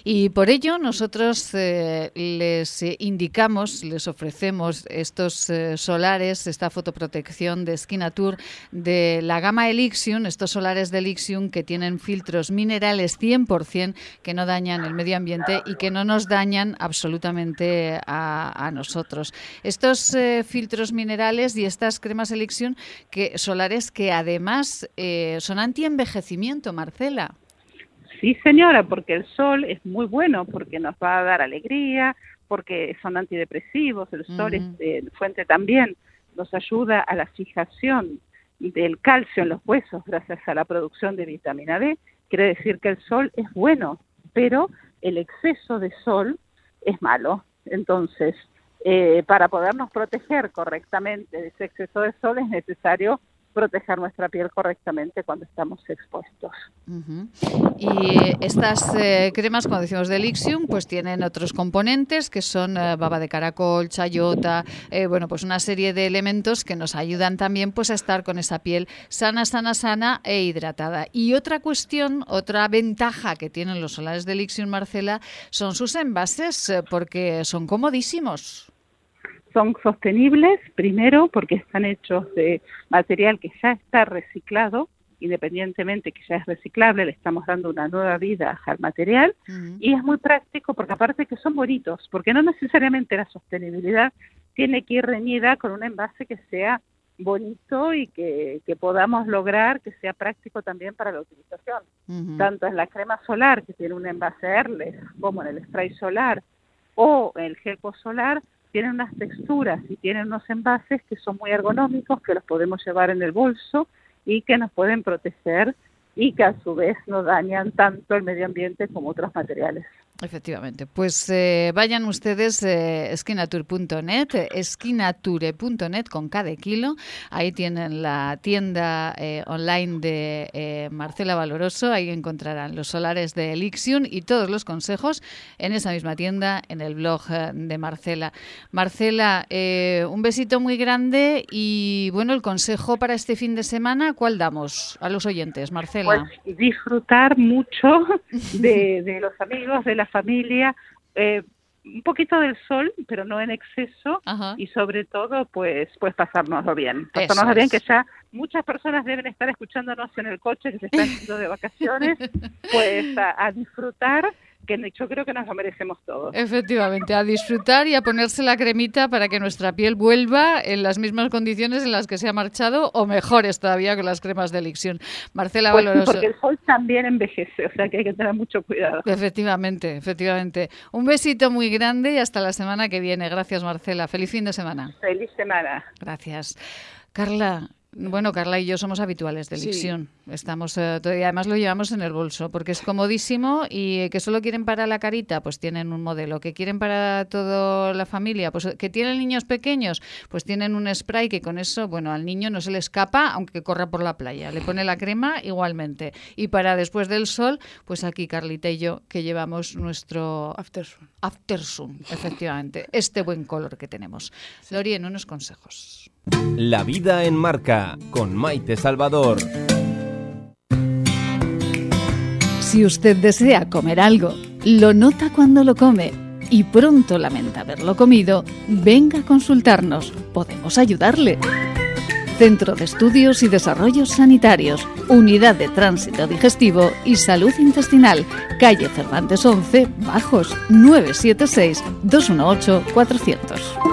Y por ello nosotros eh, les indicamos, les ofrecemos estos eh, solares, esta fotoprotección de Skinatur de la gama Elixium, estos solares de Elixium que tienen filtros minerales 100% que no dañan el medio ambiente y que no nos dañan absolutamente a, nosotros. Estos eh, filtros minerales y estas cremas Elixium que solares que además son anti-envejecimiento, Marcela. Sí, señora, porque el sol es muy bueno, porque nos va a dar alegría, porque son antidepresivos, el sol es eh, fuente también, nos ayuda a la fijación del calcio en los huesos gracias a la producción de vitamina D. Quiere decir que el sol es bueno, pero el exceso de sol es malo. Entonces, eh, para podernos proteger correctamente de ese exceso de sol es necesario proteger nuestra piel correctamente cuando estamos expuestos. Y estas eh, cremas, como decimos de Elixium, pues tienen otros componentes que son eh, baba de caracol, chayota, eh, bueno, pues una serie de elementos que nos ayudan también pues a estar con esa piel sana, sana, sana e hidratada. Y otra cuestión, otra ventaja que tienen los solares de Elixium, Marcela, son sus envases porque son comodísimos son sostenibles, primero porque están hechos de material que ya está reciclado, independientemente que ya es reciclable, le estamos dando una nueva vida al material, y es muy práctico porque aparte que son bonitos, porque no necesariamente la sostenibilidad tiene que ir reñida con un envase que sea bonito y que, podamos lograr que sea práctico también para la utilización. Tanto en la crema solar, que tiene un envase Airless, como en el spray solar o el gel solar, tienen unas texturas y tienen unos envases que son muy ergonómicos, que los podemos llevar en el bolso y que nos pueden proteger y que a su vez no dañan tanto el medio ambiente como otros materiales. Efectivamente. Pues eh, vayan ustedes eh, esquinatur.net, esquinature.net con cada kilo. Ahí tienen la tienda eh, online de eh, Marcela Valoroso. Ahí encontrarán los solares de Elixion y todos los consejos en esa misma tienda, en el blog eh, de Marcela. Marcela, un besito muy grande y bueno, el consejo para este fin de semana, ¿cuál damos a los oyentes, Marcela? Pues disfrutar mucho de, de los amigos, de la familia, eh, un poquito del sol, pero no en exceso, Ajá. y sobre todo, pues, pues pasárnoslo bien. Eso Pasárnoslo bien, es. que ya muchas personas deben estar escuchándonos en el coche, que se están yendo de vacaciones, pues a, a disfrutar, que yo creo que nos lo merecemos todos. Efectivamente, a disfrutar y a ponerse la cremita para que nuestra piel vuelva en las mismas condiciones en las que se ha marchado o mejores todavía con las cremas de Elixion. Marcela Pues sí, Valoroso. porque el sol también envejece, o sea que hay que tener mucho cuidado. Efectivamente, efectivamente. Un besito muy grande y hasta la semana que viene. Gracias, Marcela. Feliz fin de semana. Feliz semana. Gracias. Carla, bueno, Carla y yo somos habituales de Sí. Elixion. Estamos, eh, y además lo llevamos en el bolso porque es comodísimo y eh, que solo quieren para la carita, pues tienen un modelo. Que quieren para toda la familia, pues eh, que tienen niños pequeños, pues tienen un spray que con eso, bueno, al niño no se le escapa aunque corra por la playa. Le pone la crema igualmente. Y para después del sol, pues aquí Carlita y yo que llevamos nuestro Aftersun. Aftersun, efectivamente, este buen color que tenemos. Lorien, unos consejos. La vida en marca con Maite Salvador. Si usted desea comer algo, lo nota cuando lo come y pronto lamenta haberlo comido, venga a consultarnos. Podemos ayudarle. Centro de Estudios y Desarrollos Sanitarios, Unidad de Tránsito Digestivo y Salud Intestinal, calle Cervantes 11, Bajos, 976-218-400.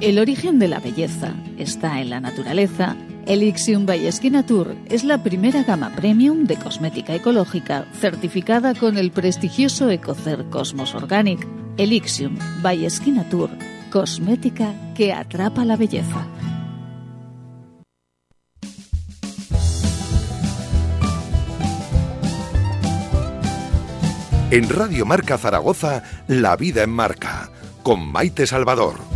El origen de la belleza está en la naturaleza. Elixium by Tour es la primera gama premium de cosmética ecológica certificada con el prestigioso Ecocer Cosmos Organic. Elixium by Tour, cosmética que atrapa la belleza. En Radio Marca Zaragoza, La Vida en Marca, con Maite Salvador.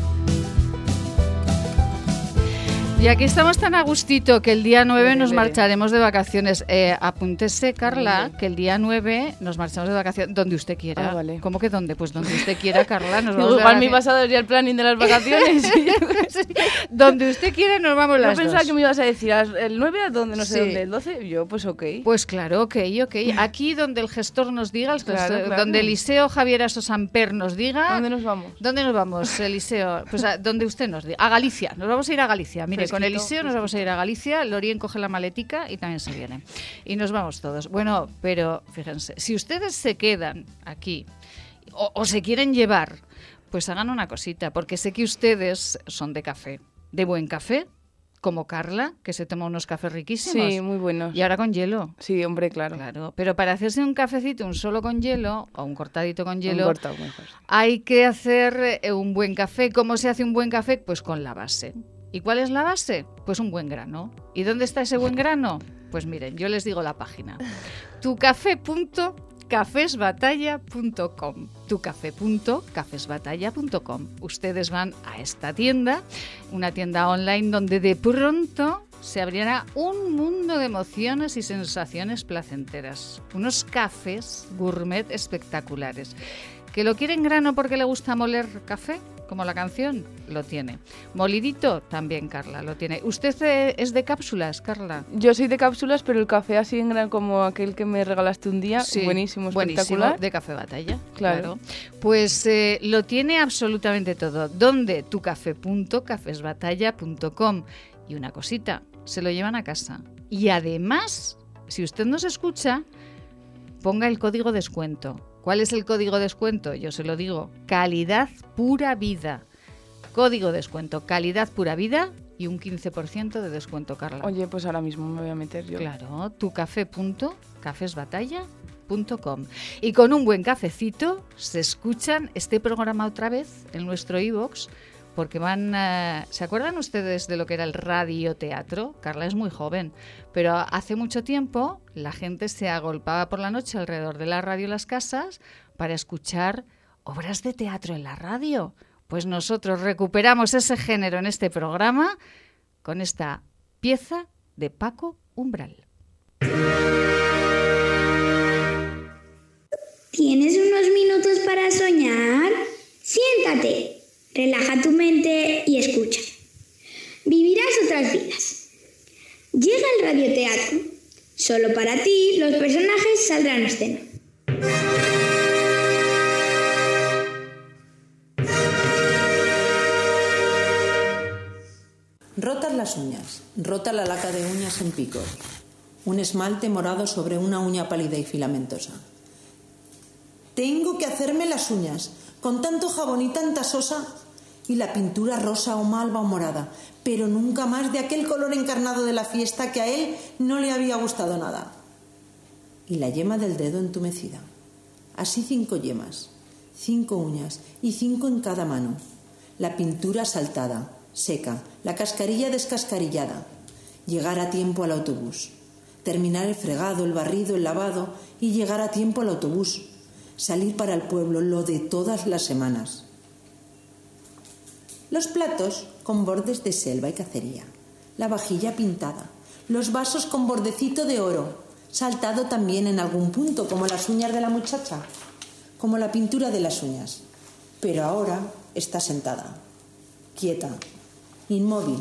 Y aquí estamos tan a gustito que el día 9 Vere, nos marcharemos de vacaciones. Eh, apúntese, Carla, que el día 9 nos marchamos de vacaciones donde usted quiera. Ah, vale. ¿Cómo que dónde? Pues donde usted quiera, Carla. Nos vamos igual a dar ya el planning de las vacaciones. Donde usted quiera nos vamos Yo las pensaba dos. que me ibas a decir "Ah, el 9 a donde no sé Sí. dónde, el 12. Yo, pues ok. Pues claro, ok, ok. Aquí donde el gestor nos diga, el Claro, gestor- claro. donde Eliseo Javier Asosamper nos diga. ¿Dónde nos vamos? ¿Dónde nos vamos, Eliseo? Pues a donde usted nos diga. A Galicia. Nos vamos a ir a Galicia. Mire, con Fresquito, Eliseo nos vamos a ir a Galicia. Lorien coge la maletica y también se viene. Y nos vamos todos. Bueno, pero fíjense, si ustedes se quedan aquí o, o se quieren llevar, pues hagan una cosita, porque sé que ustedes son de café. De buen café, como Carla, que se toma unos cafés riquísimos. Sí, muy buenos. Y ahora con hielo. Sí, hombre, claro. Claro, pero para hacerse un cafecito, un solo con hielo o un cortadito con Un hielo, cortado mejor. hay que hacer eh, un buen café. ¿Cómo se hace un buen café? Pues con la base. ¿Y cuál es la base? Pues un buen grano. ¿Y dónde está ese buen grano? Pues miren, yo les digo la página. tucafé.cafesbatalla.com tucafé.cafesbatalla.com Ustedes van a esta tienda, una tienda online donde de pronto se abrirá un mundo de emociones y sensaciones placenteras. Unos cafés gourmet espectaculares. ¿Que lo quiere en grano porque le gusta moler café? Como la canción, lo tiene. Molidito, también Carla, lo tiene. ¿Usted eh, es de cápsulas, Carla? Yo soy de cápsulas, pero el café así en gran como aquel que me regalaste un día, Sí, buenísimo, buenísimo, espectacular. de café batalla. Claro. Pues eh, lo tiene absolutamente todo. ¿Dónde? tucafé.cafesbatalla.com. Y una cosita, se lo llevan a casa. Y además, si usted nos escucha, ponga el código descuento. ¿Cuál es el código descuento? Yo se lo digo. Calidad pura vida. Código descuento, calidad pura vida y un 15% de descuento, Carla. Oye, pues ahora mismo me voy a meter yo. Claro, tucafé.cafesbatalla.com. Y con un buen cafecito se escuchan este programa otra vez en nuestro iBox porque van... ¿Se acuerdan ustedes de lo que era el radioteatro? Carla es muy joven, pero hace mucho tiempo la gente se agolpaba por la noche alrededor de la radio las casas para escuchar obras de teatro en la radio. Pues nosotros recuperamos ese género en este programa con esta pieza de Paco Umbral. ¿Tienes unos minutos para soñar? Siéntate. Relaja tu mente y escucha. Vivirás otras vidas. Llega el radioteatro. Solo para ti los personajes saldrán a escena. Rotas las uñas. Rota la laca de uñas en pico. Un esmalte morado sobre una uña pálida y filamentosa. Tengo que hacerme las uñas con tanto jabón y tanta sosa, y la pintura rosa o malva o morada, pero nunca más de aquel color encarnado de la fiesta que a él no le había gustado nada. Y la yema del dedo entumecida. Así cinco yemas, cinco uñas y cinco en cada mano. La pintura saltada, seca, la cascarilla descascarillada. Llegar a tiempo al autobús. Terminar el fregado, el barrido, el lavado y llegar a tiempo al autobús salir para el pueblo lo de todas las semanas. Los platos con bordes de selva y cacería, la vajilla pintada, los vasos con bordecito de oro, saltado también en algún punto, como las uñas de la muchacha, como la pintura de las uñas. Pero ahora está sentada, quieta, inmóvil.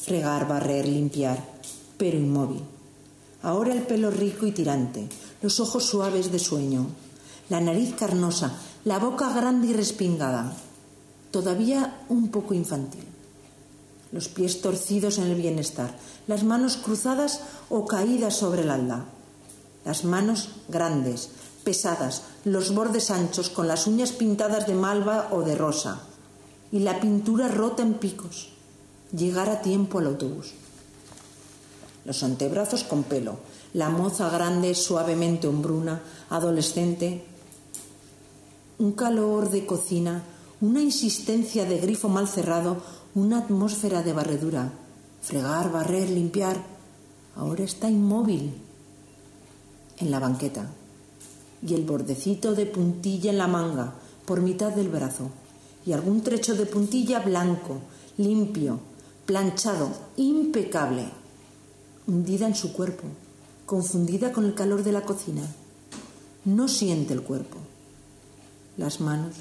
Fregar, barrer, limpiar, pero inmóvil. Ahora el pelo rico y tirante, los ojos suaves de sueño, la nariz carnosa, la boca grande y respingada, todavía un poco infantil. Los pies torcidos en el bienestar, las manos cruzadas o caídas sobre el alda. Las manos grandes, pesadas, los bordes anchos con las uñas pintadas de malva o de rosa y la pintura rota en picos. Llegar a tiempo al autobús. Los antebrazos con pelo, la moza grande, suavemente hombruna, adolescente, un calor de cocina, una insistencia de grifo mal cerrado, una atmósfera de barredura. Fregar, barrer, limpiar. Ahora está inmóvil en la banqueta y el bordecito de puntilla en la manga por mitad del brazo y algún trecho de puntilla blanco, limpio, planchado, impecable, hundida en su cuerpo, confundida con el calor de la cocina. No siente el cuerpo las manos.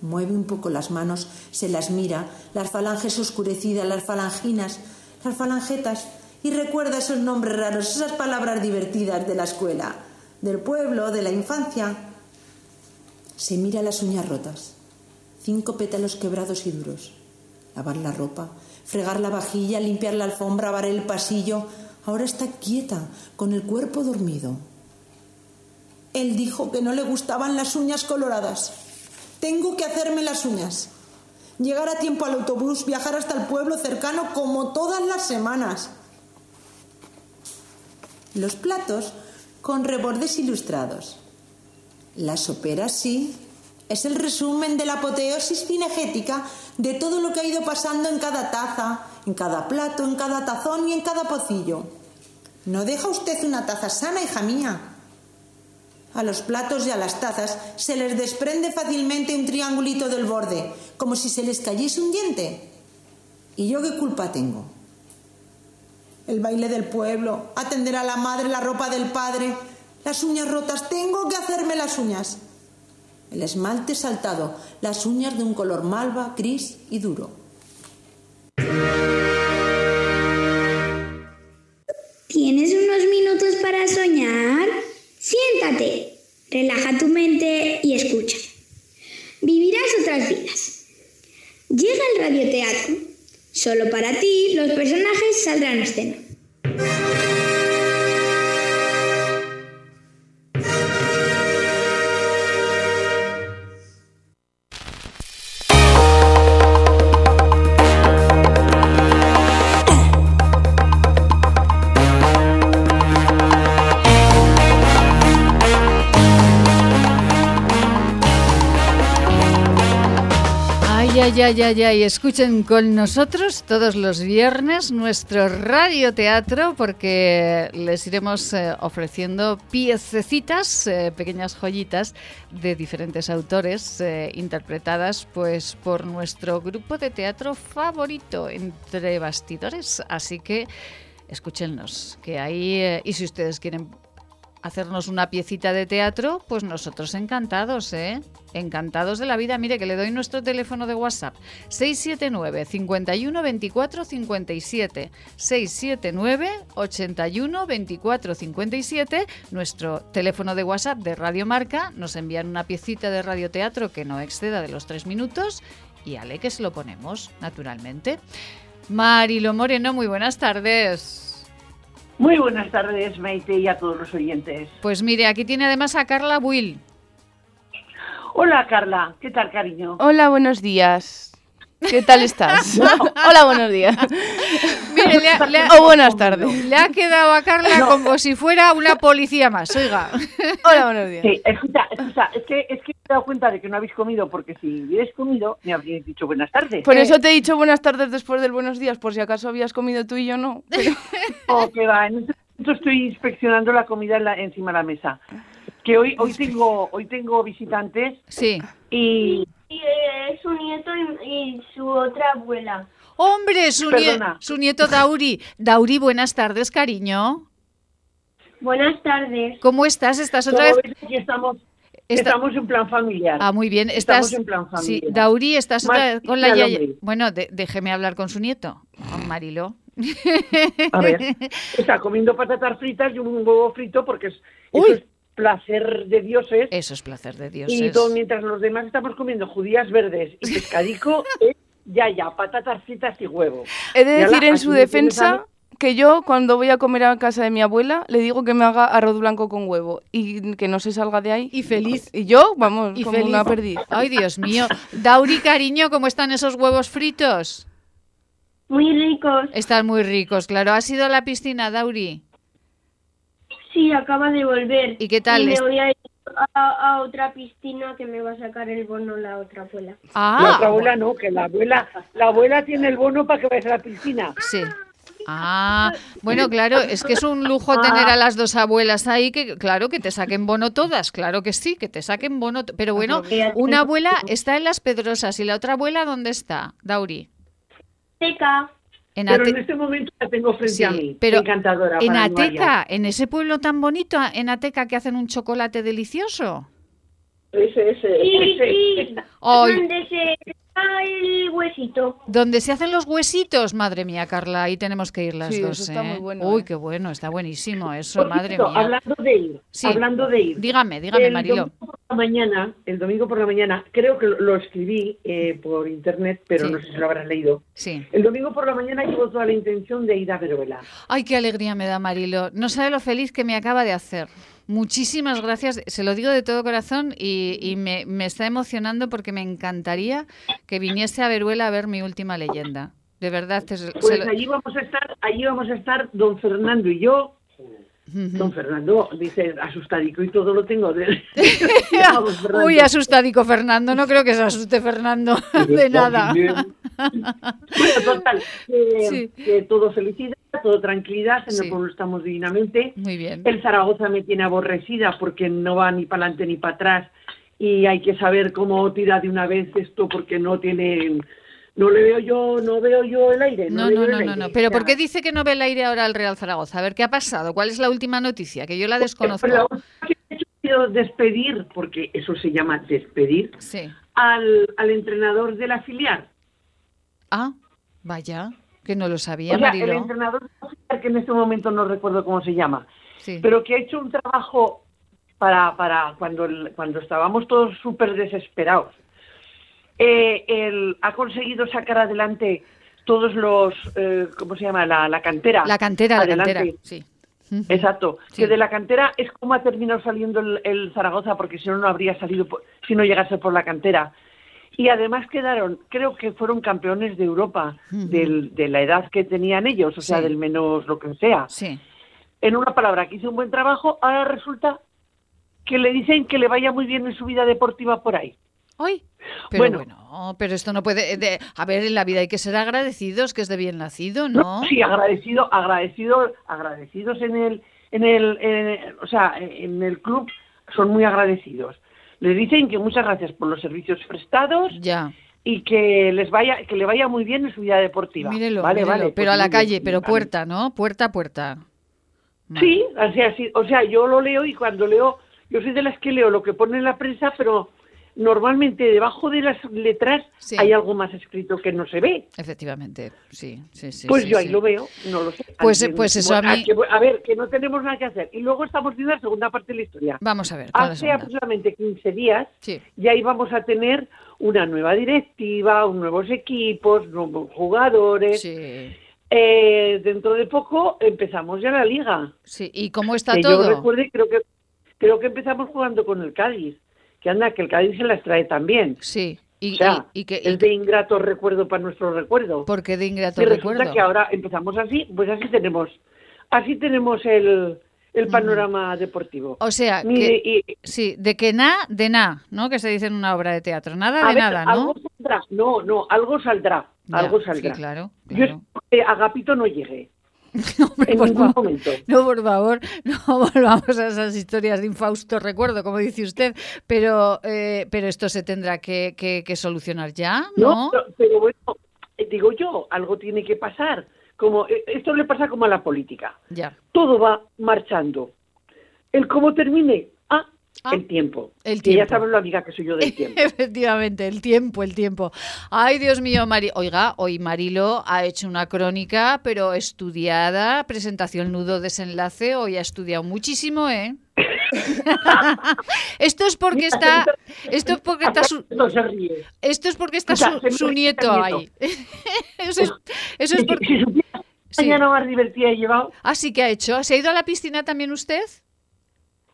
Mueve un poco las manos, se las mira, las falanges oscurecidas, las falanginas, las falangetas, y recuerda esos nombres raros, esas palabras divertidas de la escuela, del pueblo, de la infancia. Se mira las uñas rotas, cinco pétalos quebrados y duros. Lavar la ropa, fregar la vajilla, limpiar la alfombra, barrer el pasillo. Ahora está quieta, con el cuerpo dormido. Él dijo que no le gustaban las uñas coloradas. Tengo que hacerme las uñas. Llegar a tiempo al autobús, viajar hasta el pueblo cercano como todas las semanas. Los platos con rebordes ilustrados. La sopera sí, es el resumen de la apoteosis cinegética de todo lo que ha ido pasando en cada taza, en cada plato, en cada tazón y en cada pocillo. No deja usted una taza sana, hija mía. A los platos y a las tazas se les desprende fácilmente un triangulito del borde, como si se les cayese un diente. ¿Y yo qué culpa tengo? El baile del pueblo, atender a la madre la ropa del padre, las uñas rotas, tengo que hacerme las uñas. El esmalte saltado, las uñas de un color malva, gris y duro. ¿Tienes unos minutos para soñar? Siéntate, relaja tu mente y escucha. Vivirás otras vidas. Llega el radioteatro. Solo para ti los personajes saldrán a escena. Ay, ay, ay, ay. Escuchen con nosotros todos los viernes nuestro radioteatro porque les iremos eh, ofreciendo piececitas, eh, pequeñas joyitas de diferentes autores eh, interpretadas pues por nuestro grupo de teatro favorito entre bastidores. Así que escúchennos, que ahí, y si ustedes quieren hacernos una piecita de teatro, pues nosotros encantados, ¿eh? Encantados de la vida. Mire que le doy nuestro teléfono de WhatsApp. 679 51 24 57. 679 81 24 57. Nuestro teléfono de WhatsApp de Radio Marca. Nos envían una piecita de radioteatro que no exceda de los tres minutos. Y Ale que se lo ponemos, naturalmente. Marilo Moreno, muy buenas tardes. Muy buenas tardes, Maite, y a todos los oyentes. Pues mire, aquí tiene además a Carla Will. Hola, Carla. ¿Qué tal, cariño? Hola, buenos días. ¿Qué tal estás? Hola, buenos días. Mire, le ha, o buenas tardes. Le ha quedado a Carla como si fuera una policía más, oiga. Hola, buenos días. Sí, escucha, escucha, es que, es que me he dado cuenta de que no habéis comido, porque si hubierais comido, me habríais dicho buenas tardes. Por eso te he dicho buenas tardes después del buenos días, por si acaso habías comido tú y yo no. Pero... oh, que va, en este momento estoy inspeccionando la comida en la, encima de la mesa. Que hoy, hoy tengo, hoy tengo visitantes. Sí. Y y eh, su nieto y, y, su otra abuela. Hombre, su, nie su, nieto Dauri. Dauri, buenas tardes, cariño. Buenas tardes. ¿Cómo estás? ¿Estás otra vez? Aquí estamos, Está... estamos en plan familiar. Ah, muy bien. Estás... Estamos en plan familiar. Sí, Dauri, estás otra vez con la yaya. Bueno, de déjeme hablar con su nieto, con Marilo. A ver, está comiendo patatas fritas y un huevo frito porque es, Uy. es placer de dioses. Eso es placer de dioses. Y todo mientras los demás estamos comiendo judías verdes y pescadico, es ya, ya, patatas fritas y huevo. He de decir en su defensa a- que yo cuando voy a comer a casa de mi abuela le digo que me haga arroz blanco con huevo y que no se salga de ahí. Y feliz. Y yo, vamos, Y como feliz. una perdiz. Ay, Dios mío. Dauri, cariño, ¿cómo están esos huevos fritos? Muy ricos. Están muy ricos, claro. ¿Has ido a la piscina, Dauri? Sí, acaba de volver. ¿Y qué tal? Y me Es- voy a ir a, a otra piscina que me va a sacar el bono la otra abuela. Ah, la otra abuela no, que la abuela, la abuela tiene el bono para que vayas a la piscina. Sí. Ah, bueno, claro, es que es un lujo tener a las dos abuelas ahí, que claro, que te saquen bono todas, claro que sí, que te saquen bono. Pero bueno, una abuela está en Las Pedrosas y la otra abuela, ¿dónde está, Dauri? Teca. En Pero Ate- en este momento la tengo frente Sí, a mí. pero encantadora. en. Ateca, en ese pueblo tan bonito, en Ateca que hacen un chocolate delicioso. Ese, ese, Sí, ese. sí. Da el huesito. Donde se hacen los huesitos, madre mía, Carla, ahí tenemos que ir las Sí, dos. eso está ¿eh? muy bueno, Uy, ¿eh? qué bueno, está buenísimo eso, Por madre cierto, mía. Hablando de ir, Sí. hablando de ir. Dígame, dígame, el Marilo. Domingo por la mañana, el domingo por la mañana, creo que lo, lo escribí eh, por internet, pero Sí. no sé si lo habrás leído. Sí. El domingo por la mañana llevo toda la intención de ir a Veruela. Ay, qué alegría me da Marilo. No sabe lo feliz que me acaba de hacer. Muchísimas gracias, se lo digo de todo corazón y, y me, me está emocionando porque me encantaría que viniese a Veruela a ver mi última leyenda. De verdad, te- se Pues lo- allí vamos a estar, allí vamos a estar don Fernando y yo. Don Fernando dice asustadico y todo lo tengo de. Uy, asustadico Fernando, no creo que se asuste Fernando de nada. Bueno, total, que, Sí. que todo felicidad, todo tranquilidad, en Sí. el pueblo estamos divinamente. Muy bien. El Zaragoza me tiene aborrecida porque no va ni para adelante ni para atrás y hay que saber cómo tirar de una vez esto porque no tiene, no le veo yo, no veo yo el aire. No, no, no, el no, aire. no. Pero ¿por qué dice que no ve el aire ahora al Real Zaragoza? A ver, ¿qué ha pasado? ¿Cuál es la última noticia? Que yo la desconozco. La última que he hecho despedir, porque eso se llama despedir, Sí. al, al entrenador de la filial. Ah, vaya, que no lo sabía, o sea, el entrenador de la filial, que en este momento no recuerdo cómo se llama, Sí. pero que ha hecho un trabajo para, para cuando, el- cuando estábamos todos súper desesperados. Eh, él ha conseguido sacar adelante todos los, eh, ¿cómo se llama? La, la cantera. La cantera, la Adelante. cantera, sí. Exacto. Sí. Que de la cantera es como ha terminado saliendo el, el Zaragoza, porque si no, no habría salido por- si no llegase por la cantera. Y además quedaron, creo que fueron campeones de Europa del- de la edad que tenían ellos, o sea, del menos lo que sea. Sí. En una palabra, que hizo un buen trabajo, ahora resulta que le dicen que le vaya muy bien en su vida deportiva por ahí. ¡Ay! Pero bueno, pero esto no puede... de- a ver, en la vida hay que ser agradecidos, que es de bien nacido, ¿no? Sí, agradecido, agradecido, agradecidos en el, en el, en- o sea, en el club son muy agradecidos. Les dicen que muchas gracias por los servicios prestados Ya. y que les vaya, que le vaya muy bien en su vida deportiva. Mírelo, vale, mírelo, vale. pero pues a la muy bien, calle, pero vale. puerta, ¿no? Puerta a puerta. Sí, así, así, o sea, yo lo leo y cuando leo, yo soy de las que leo lo que pone en la prensa, pero normalmente debajo de las letras Sí. hay algo más escrito que no se ve. Efectivamente, sí, sí, sí. pues sí, yo ahí sí. lo veo, no lo sé. Pues, Alguien- pues eso a mí... que- a ver, que no tenemos nada que hacer. Y luego estamos viendo la segunda parte de la historia. Vamos a ver, ¿cuál es la Hace aproximadamente 15 días Sí. ya íbamos a tener una nueva directiva, nuevos equipos, nuevos jugadores. Eh, dentro de poco empezamos ya la liga. Sí, ¿y cómo está que todo? Yo recuerde, creo que creo que empezamos jugando con el Cádiz. Que anda, que el Cádiz se las trae también. Sí. Y, o sea, y- y que- es de ingrato recuerdo para nuestro recuerdo. ¿Por qué de ingrato y resulta recuerdo? que ahora empezamos así, pues así tenemos, así tenemos el, el panorama deportivo. O sea, Mire, que, y- sí, de que na, de na, ¿no? Que se dice en una obra de teatro. Nada de ver, nada, ¿no? algo saldrá. No, no, algo saldrá. Ya, algo sí, saldrá. claro, Yo claro. espero que Agapito no llegue. en por ningún favor. momento. No, por favor, no volvamos a esas historias de infausto recuerdo, como dice usted, pero, eh, pero esto se tendrá que, que- que solucionar ya, ¿no? No, pero, pero bueno, eh, digo yo, algo tiene que pasar. Como eh, esto le pasa como a la política. Ya. Todo va marchando. El cómo termine, ah, el tiempo. el Que ya tiempo. sabes lo amiga que soy yo del tiempo. Efectivamente, el tiempo, el tiempo. Ay, Dios mío, Mari. Oiga, hoy Marilo ha hecho una crónica, pero estudiada, presentación nudo desenlace. Hoy ha estudiado muchísimo, ¿eh? esto es porque está, esto es porque está su, No se ríe. esto es porque está su, nieto ahí. eso es, eso es porque. La mañana más divertida he llevado, Ah, sí que ha hecho. ¿Se ha ido a la piscina también usted?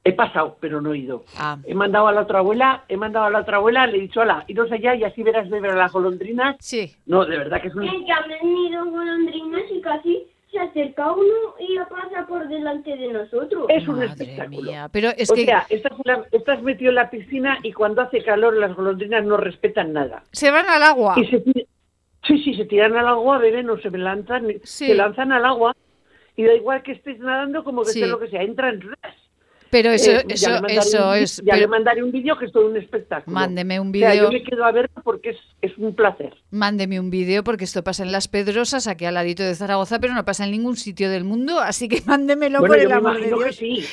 He pasado, pero no he ido. Ah. He mandado a la otra abuela, he mandado a la otra abuela, le he dicho, hola, iros allá y así verás beber a las golondrinas. Sí. No, de verdad que es un... Es que han venido golondrinas y casi se acerca uno y pasa por delante de nosotros. Es un espectáculo. pero es o que- sea, estás, en la- estás metido en la piscina y cuando hace calor las golondrinas no respetan nada. Se van al agua. Y se tira- sí, sí, se tiran al agua, beben o se lanzan, Sí. se lanzan al agua y da igual que estés nadando como que Sí. estés lo que sea, entran. ras. Pero eso, Eh, eso, eso un es. Ya pero- le mandaré un vídeo que es todo un espectáculo. Mándeme un O sea, vídeo. yo me quedo a verlo porque es, es un placer. Mándeme un vídeo porque esto pasa en Las Pedrosas, aquí al ladito de Zaragoza, pero no pasa en ningún sitio del mundo, así que mándemelo bueno, por el amor de imagino que Dios. sí.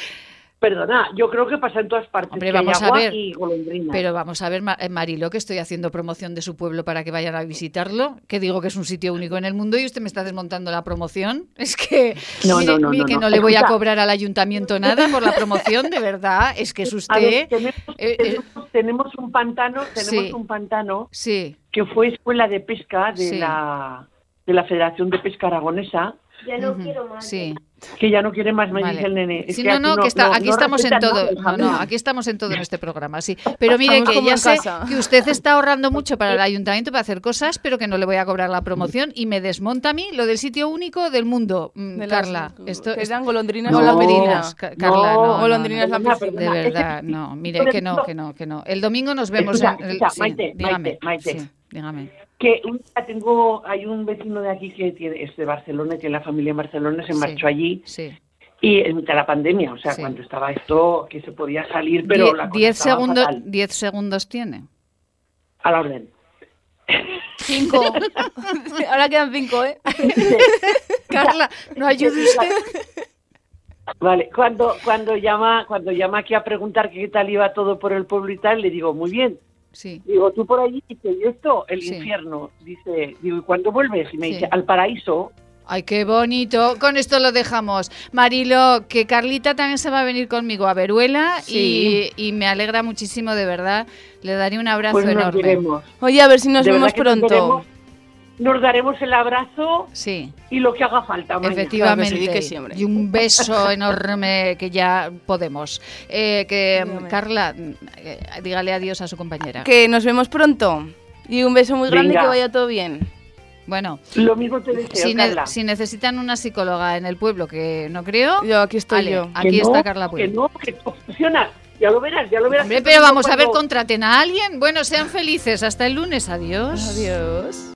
Perdona, yo creo que pasa en todas partes. Hombre, que hay vamos a ver. Y golondrinas. Pero vamos a ver, eh, Marilo, que estoy haciendo promoción de su pueblo para que vayan a visitarlo, que digo que es un sitio único en el mundo y usted me está desmontando la promoción. Es que, No, mire, no, no, mire no, que no. no le voy a cobrar al ayuntamiento nada por la promoción, de verdad, es que es ver, usted... tenemos, eh, tenemos- tenemos un pantano, tenemos Sí. un pantano Sí, que fue escuela de pesca de Sí. la de la Federación de Pesca Aragonesa, Ya no quiero más. sí. Que ya no quiere más, me Vale. dice el nene. Es Sí, que no, aquí no, que está, no- aquí no estamos en todo. nada, No, no, aquí estamos en todo en este programa, sí. Pero mire Estamos que ya sé casa. que usted está ahorrando mucho para el ayuntamiento para hacer cosas, pero que no le voy a cobrar la promoción y me desmonta a mí lo del sitio único del mundo, Mm, De las- Carla. Esto que es- eran golondrinas golondrinas, no, Ca- Carla, no, no, golondrinas no, la de verdad, no, mire que no, que no, que no. El domingo nos vemos Escucha, en el, escucha, sí, Maite, dígame, Maite, Maite. sí, dígame. Que un día tengo, hay un vecino de aquí que tiene, es de Barcelona, tiene la familia en Barcelona, se Sí, marchó allí Sí. y en mitad de la pandemia, o sea, Sí. cuando estaba esto, que se podía salir, pero Die- la cosa diez segundos, fatal. diez segundos tiene. A la orden. Cinco. Ahora quedan cinco, ¿eh? Carla, no ayude usted. Vale, cuando cuando llama cuando llama aquí a preguntar qué tal iba todo por el pueblo y tal, le digo, muy bien. Sí. Digo, tú por allí, dice, ¿y esto? El Sí. infierno. Dice, digo, ¿y cuándo vuelves? Y me Sí. dice, al paraíso. Ay, qué bonito. Con esto lo dejamos. Marilo, que Carlita también se va a venir conmigo a Veruela Sí. y, y me alegra muchísimo, de verdad. Le daré un abrazo Pues nos enorme. veremos. Oye, a ver si nos De vemos pronto. Nos daremos el abrazo Sí, y lo que haga falta. Maña. efectivamente. Claro que sí, que sí, hombre. y un beso enorme que ya podemos. Eh, que Dígame. Carla, eh, dígale adiós a su compañera. Que nos vemos pronto. Y un beso muy grande y que vaya todo bien. Bueno, Lo mismo te deseo, si, ne- Carla. si necesitan una psicóloga en el pueblo, que no creo, Yo aquí estoy Ale, yo. Que aquí no, está Carla Que Puig. no, que funciona. Ya lo verás, ya lo verás. Hombre, pero vamos a ver, contraten a alguien. Bueno, sean felices. Hasta el lunes. Adiós. Adiós.